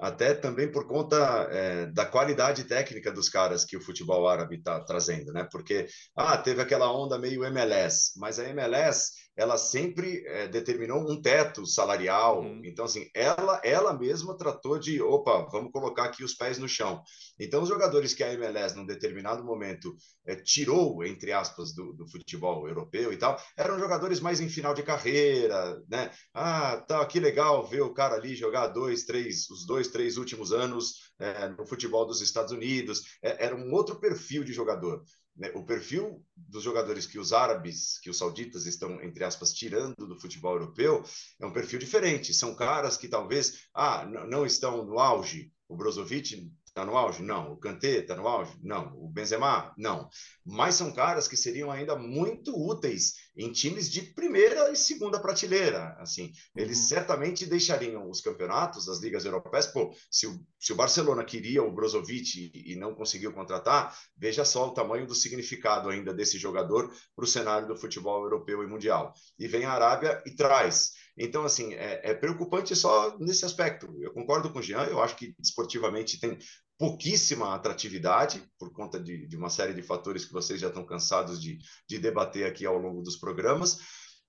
até também por conta é, da qualidade técnica dos caras que o futebol árabe está trazendo, né? Porque ah, teve aquela onda meio MLS, mas a MLS ela sempre é, determinou um teto salarial. Uhum. Então, assim, ela, ela mesma tratou de, opa, vamos colocar aqui os pés no chão. Então, os jogadores que a MLS, num determinado momento, é, tirou, entre aspas, do, do, futebol europeu e tal, eram jogadores mais em final de carreira, né? Ah, tá, que legal ver o cara ali jogar dois, três, os dois, três últimos anos é, no futebol dos Estados Unidos. É, era um outro perfil de jogador. Né? O perfil dos jogadores que os árabes, que os sauditas estão, entre aspas, tirando do futebol europeu, é um perfil diferente. São caras que talvez ah, não estão no auge. O Brozovic Está no auge? Não. O Kanté está no auge? Não. O Benzema? Não. Mas são caras que seriam ainda muito úteis em times de primeira e segunda prateleira. Assim, eles uhum. certamente deixariam os campeonatos, as ligas europeias. Pô, se o, se o Barcelona queria o Brozovic e, e não conseguiu contratar, veja só o tamanho do significado ainda desse jogador para o cenário do futebol europeu e mundial. E vem a Arábia e traz então, assim, é, é, preocupante só nesse aspecto. Eu concordo com o Jean, eu acho que esportivamente tem pouquíssima atratividade, por conta de, de, uma série de fatores que vocês já estão cansados de, de debater aqui ao longo dos programas.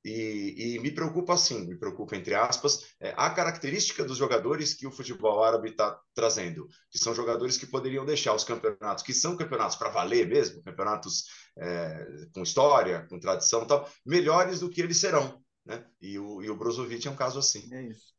E, e, me preocupa assim, me preocupa entre aspas, é, a característica dos jogadores que o futebol árabe está trazendo, que são jogadores que poderiam deixar os campeonatos, que são campeonatos para valer mesmo, campeonatos é, com história, com tradição tal, melhores do que eles serão. Né? E, o, e o Brozovic é um caso assim. É isso.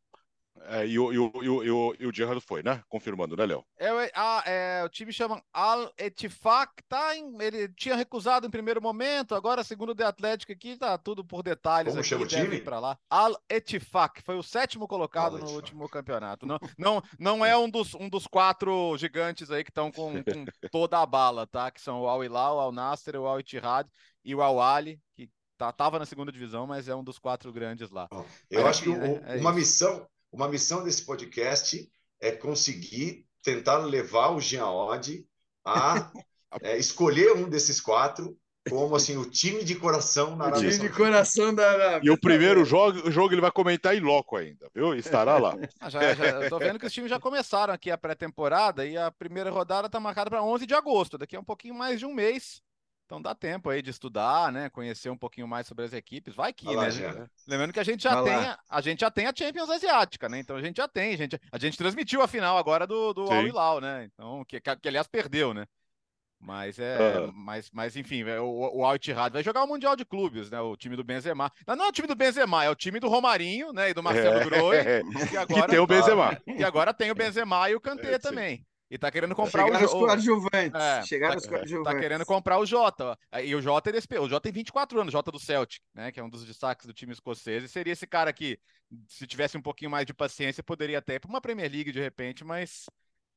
É, e, o, e, o, e, o, e o Gerrard foi, né? Confirmando, né, Léo? É, a, é, o time chama Al Etifak, tá em, ele tinha recusado em primeiro momento, agora, segundo o The Atlético aqui, tá tudo por detalhes. Como aqui, chama o time? Pra lá. Al Etifak, foi o sétimo colocado no último campeonato. Não, não, não é um dos, um dos quatro gigantes aí que estão com, com, toda a bala, tá? Que são o Al Hilal, o Al Nasser, o Al Ittihad e o Al Ali, que tá, tava na segunda divisão, mas é um dos quatro grandes lá. Eu mas, acho que né, é uma missão uma missão desse podcast é conseguir tentar levar o Jean Oddi a é, escolher um desses quatro como assim o time de coração na Arábia O time de coração da Arábia. E o primeiro jogo, jogo ele vai comentar em loco ainda, viu? Estará lá. Ah, já, já, eu tô vendo que os times já começaram aqui a pré-temporada e a primeira rodada está marcada para 11 de agosto, daqui a um pouquinho mais de um mês. Então dá tempo aí de estudar, né? Conhecer um pouquinho mais sobre as equipes. Vai que, né? Já. Lembrando que a gente já tem, a, a, gente já tem a Champions Asiática, né? Então a gente já tem, a gente, a gente transmitiu a final agora do, do Al Hilal, né? Então, que, que, que, aliás perdeu, né? Mas é, uhum. mas, mas enfim, é, o, o Al Ittihad vai jogar o Mundial de Clubes, né? O time do Benzema. Não, não é o time do Benzema, é o time do Romarinho, né? E do Marcelo é. Groi. Que, agora, que tem o Benzema. E agora tem o Benzema e o Kanté é, também. E tá querendo comprar Chegaram o Jota. coadjuvantes. É, Chegaram tá, os coadjuvantes. Tá querendo comprar o Jota. E o Jota, ele, o Jota tem 24 anos, Jota do Celtic, né? Que é um dos destaques do time escocês. E seria esse cara que, se tivesse um pouquinho mais de paciência, poderia até ir para uma Premier League de repente, mas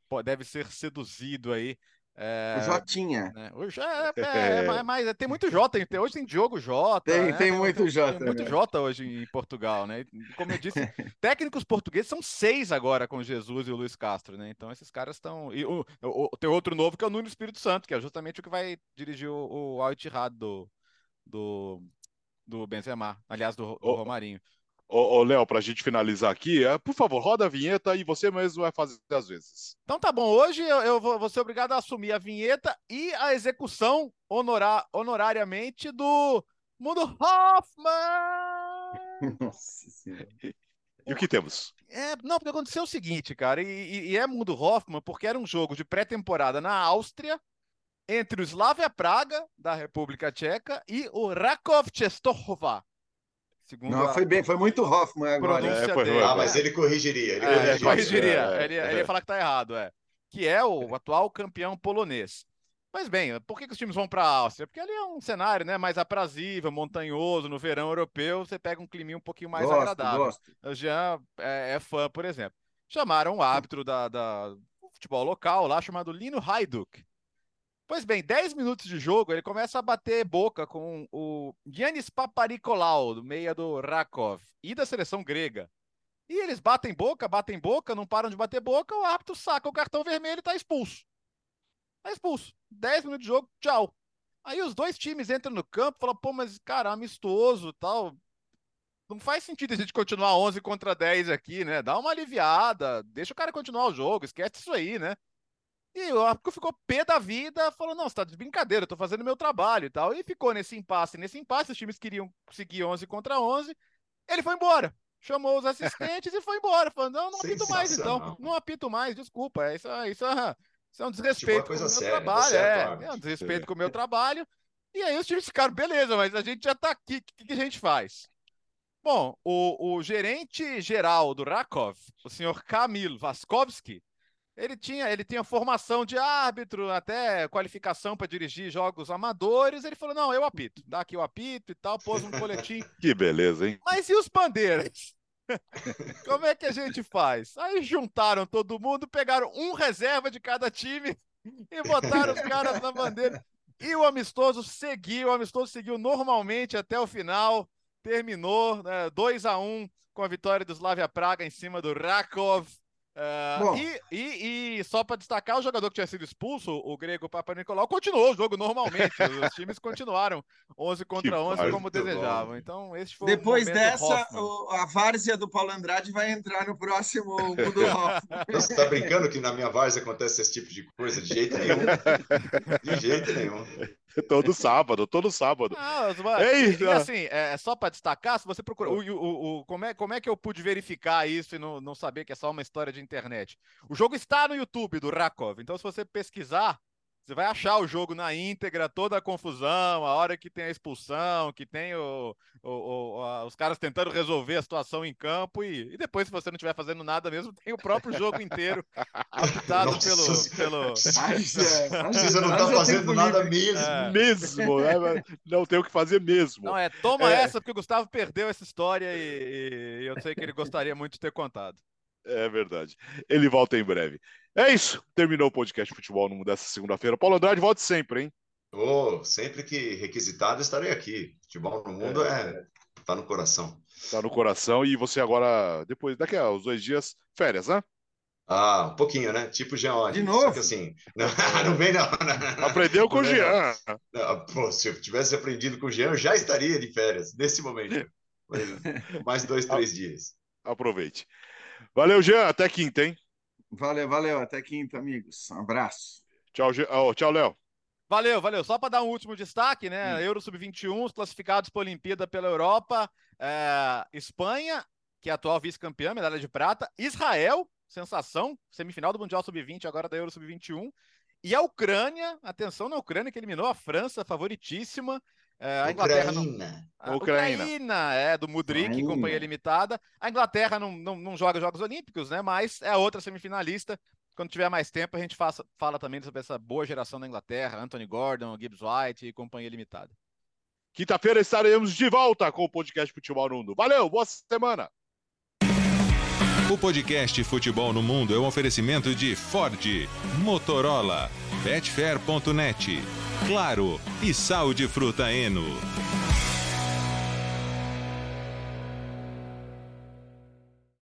pô, deve ser seduzido aí é, o Jotinha. Né? O J, é, é, é, mas tem muito J, hoje tem Diogo J. Tem, né? tem muito J. Tem muito J hoje em Portugal, né? Como eu disse, técnicos portugueses são seis agora com Jesus e o Luiz Castro, né? Então esses caras estão. E o, o, tem outro novo que é o Nuno Espírito Santo, que é justamente o que vai dirigir o, o Al do, do, do Benzema, aliás, do, do Romarinho. Ô, ô Léo, para a gente finalizar aqui, é, por favor, roda a vinheta e você mesmo vai fazer às vezes. Então tá bom, hoje eu, eu vou, vou, ser obrigado a assumir a vinheta e a execução honorar, honorariamente do Mundo Hoffman! Nossa senhora. E o que temos? É, não, porque aconteceu o seguinte, cara, e, e é Mundo Hoffman porque era um jogo de pré-temporada na Áustria, entre o Slavia Praga, da República Tcheca, e o Rakov Czestochowa, Segundo não, a... foi bem, foi muito Hoffman agora. É, foi, ah, mas ele corrigiria. Ele é, corrigiria. corrigiria. É, ele, ele, ia falar que tá errado, é. Que é o atual campeão polonês. Mas bem, por que, que os times vão para a Áustria? Porque ali é um cenário né, mais aprazível, montanhoso, no verão europeu, você pega um clima um pouquinho mais gosto, agradável. Gosto. O Jean é, é, fã, por exemplo. Chamaram o árbitro da, da futebol local lá, chamado Lino Hajduk. Pois bem, 10 minutos de jogo, ele começa a bater boca com o Giannis Paparikolau, do meia do Rakov, e da seleção grega. E eles batem boca, batem boca, não param de bater boca, o árbitro saca o cartão vermelho e tá expulso. Tá expulso. 10 minutos de jogo, tchau. Aí os dois times entram no campo e falam, pô, mas cara, amistoso tal. Não faz sentido a gente continuar 11 contra 10 aqui, né? Dá uma aliviada, deixa o cara continuar o jogo, esquece isso aí, né? E o árbitro ficou pé da vida, falou: não, você tá de brincadeira, eu tô fazendo meu trabalho e tal. E ficou nesse impasse, nesse impasse, os times queriam seguir 11 contra 11. Ele foi embora. Chamou os assistentes e foi embora. Falou: não, não apito mais, então. Não apito mais, desculpa. Isso, isso, isso é um desrespeito tipo com o meu séria, trabalho. Tá certo, é, é um desrespeito é. com o meu trabalho. E aí os times ficaram, beleza, mas a gente já tá aqui, o que, que, a gente faz? Bom, o, o gerente geral do Rakov, o senhor Kamil Vaskovski, ele tinha, ele tinha formação de árbitro, até qualificação para dirigir jogos amadores. Ele falou: não, eu apito, dá aqui o apito e tal, pôs um boletim. que beleza, hein? Mas e os bandeiras? Como é que a gente faz? Aí juntaram todo mundo, pegaram um reserva de cada time e botaram os caras na bandeira. E o amistoso seguiu, o amistoso seguiu normalmente até o final, terminou né, 2 a 1 com a vitória do Slavia Praga em cima do Rakov. Uh, e, e, e, só para destacar, o jogador que tinha sido expulso, o grego Papa Nicolau, continuou o jogo normalmente. Os times continuaram 11 contra 11 como desejavam. Então, esse foi Depois dessa, o, a várzea do Paulo Andrade vai entrar no próximo Mundo Você está brincando que na minha várzea acontece esse tipo de coisa? De jeito nenhum. De jeito nenhum. todo sábado, todo sábado. Não, Ei, e, assim, é, só para destacar, se você procurar. O, o, o, como, é, como é que eu pude verificar isso e não, não saber que é só uma história de internet? O jogo está no YouTube do Rakov, então se você pesquisar, você vai achar o jogo na íntegra, toda a confusão, a hora que tem a expulsão, que tem o, o, o a, os caras tentando resolver a situação em campo, e, e, depois, se você não estiver fazendo nada mesmo, tem o próprio jogo inteiro apitado pelo. pelo... Mas, é, você não está fazendo nada mesmo. É. Mesmo, né? não tem o que fazer mesmo. Não, é, toma é. essa, porque o Gustavo perdeu essa história e, e eu sei que ele gostaria muito de ter contado. É verdade. Ele volta em breve. É isso. Terminou o podcast Futebol no Mundo dessa segunda-feira. Paulo Andrade, volte sempre, hein? Oh, sempre que requisitado estarei aqui. Futebol no Mundo é, é tá no coração. Tá no coração e você agora, depois, daqui a uns dois dias, férias, né? Ah, um pouquinho, né? Tipo Jean. De novo? Só que assim, não, não vem não. Aprendeu com o Jean. Não, pô, se eu tivesse aprendido com o Jean, eu já estaria de férias, nesse momento. Mais dois, três dias. Aproveite. Valeu, Jean. Até quinta, hein? Valeu, valeu. Até quinta, amigos. Um abraço. Tchau, oh, tchau, Léo. Valeu, valeu. Só para dar um último destaque, né? Hum. Euro Sub-21, classificados para a Olimpíada pela Europa. É, Espanha, que é atual vice-campeã, medalha de prata. Israel, sensação, semifinal do Mundial Sub-20, agora da Euro Sub-21. E a Ucrânia, atenção na Ucrânia, que eliminou a França, favoritíssima. É, a Inglaterra não. A Ucrânia. Ucrânia, é, do Mudrik, companhia limitada. A Inglaterra não, não, não joga Jogos Olímpicos, né? Mas é a outra semifinalista. Quando tiver mais tempo, a gente faça, fala também sobre essa boa geração da Inglaterra, Anthony Gordon, Gibbs White e companhia limitada. Quinta-feira estaremos de volta com o podcast Futebol no Mundo. Valeu, boa semana! O podcast Futebol no Mundo é um oferecimento de Ford, Motorola, Betfair.net, Claro e Sal de Fruta Eno.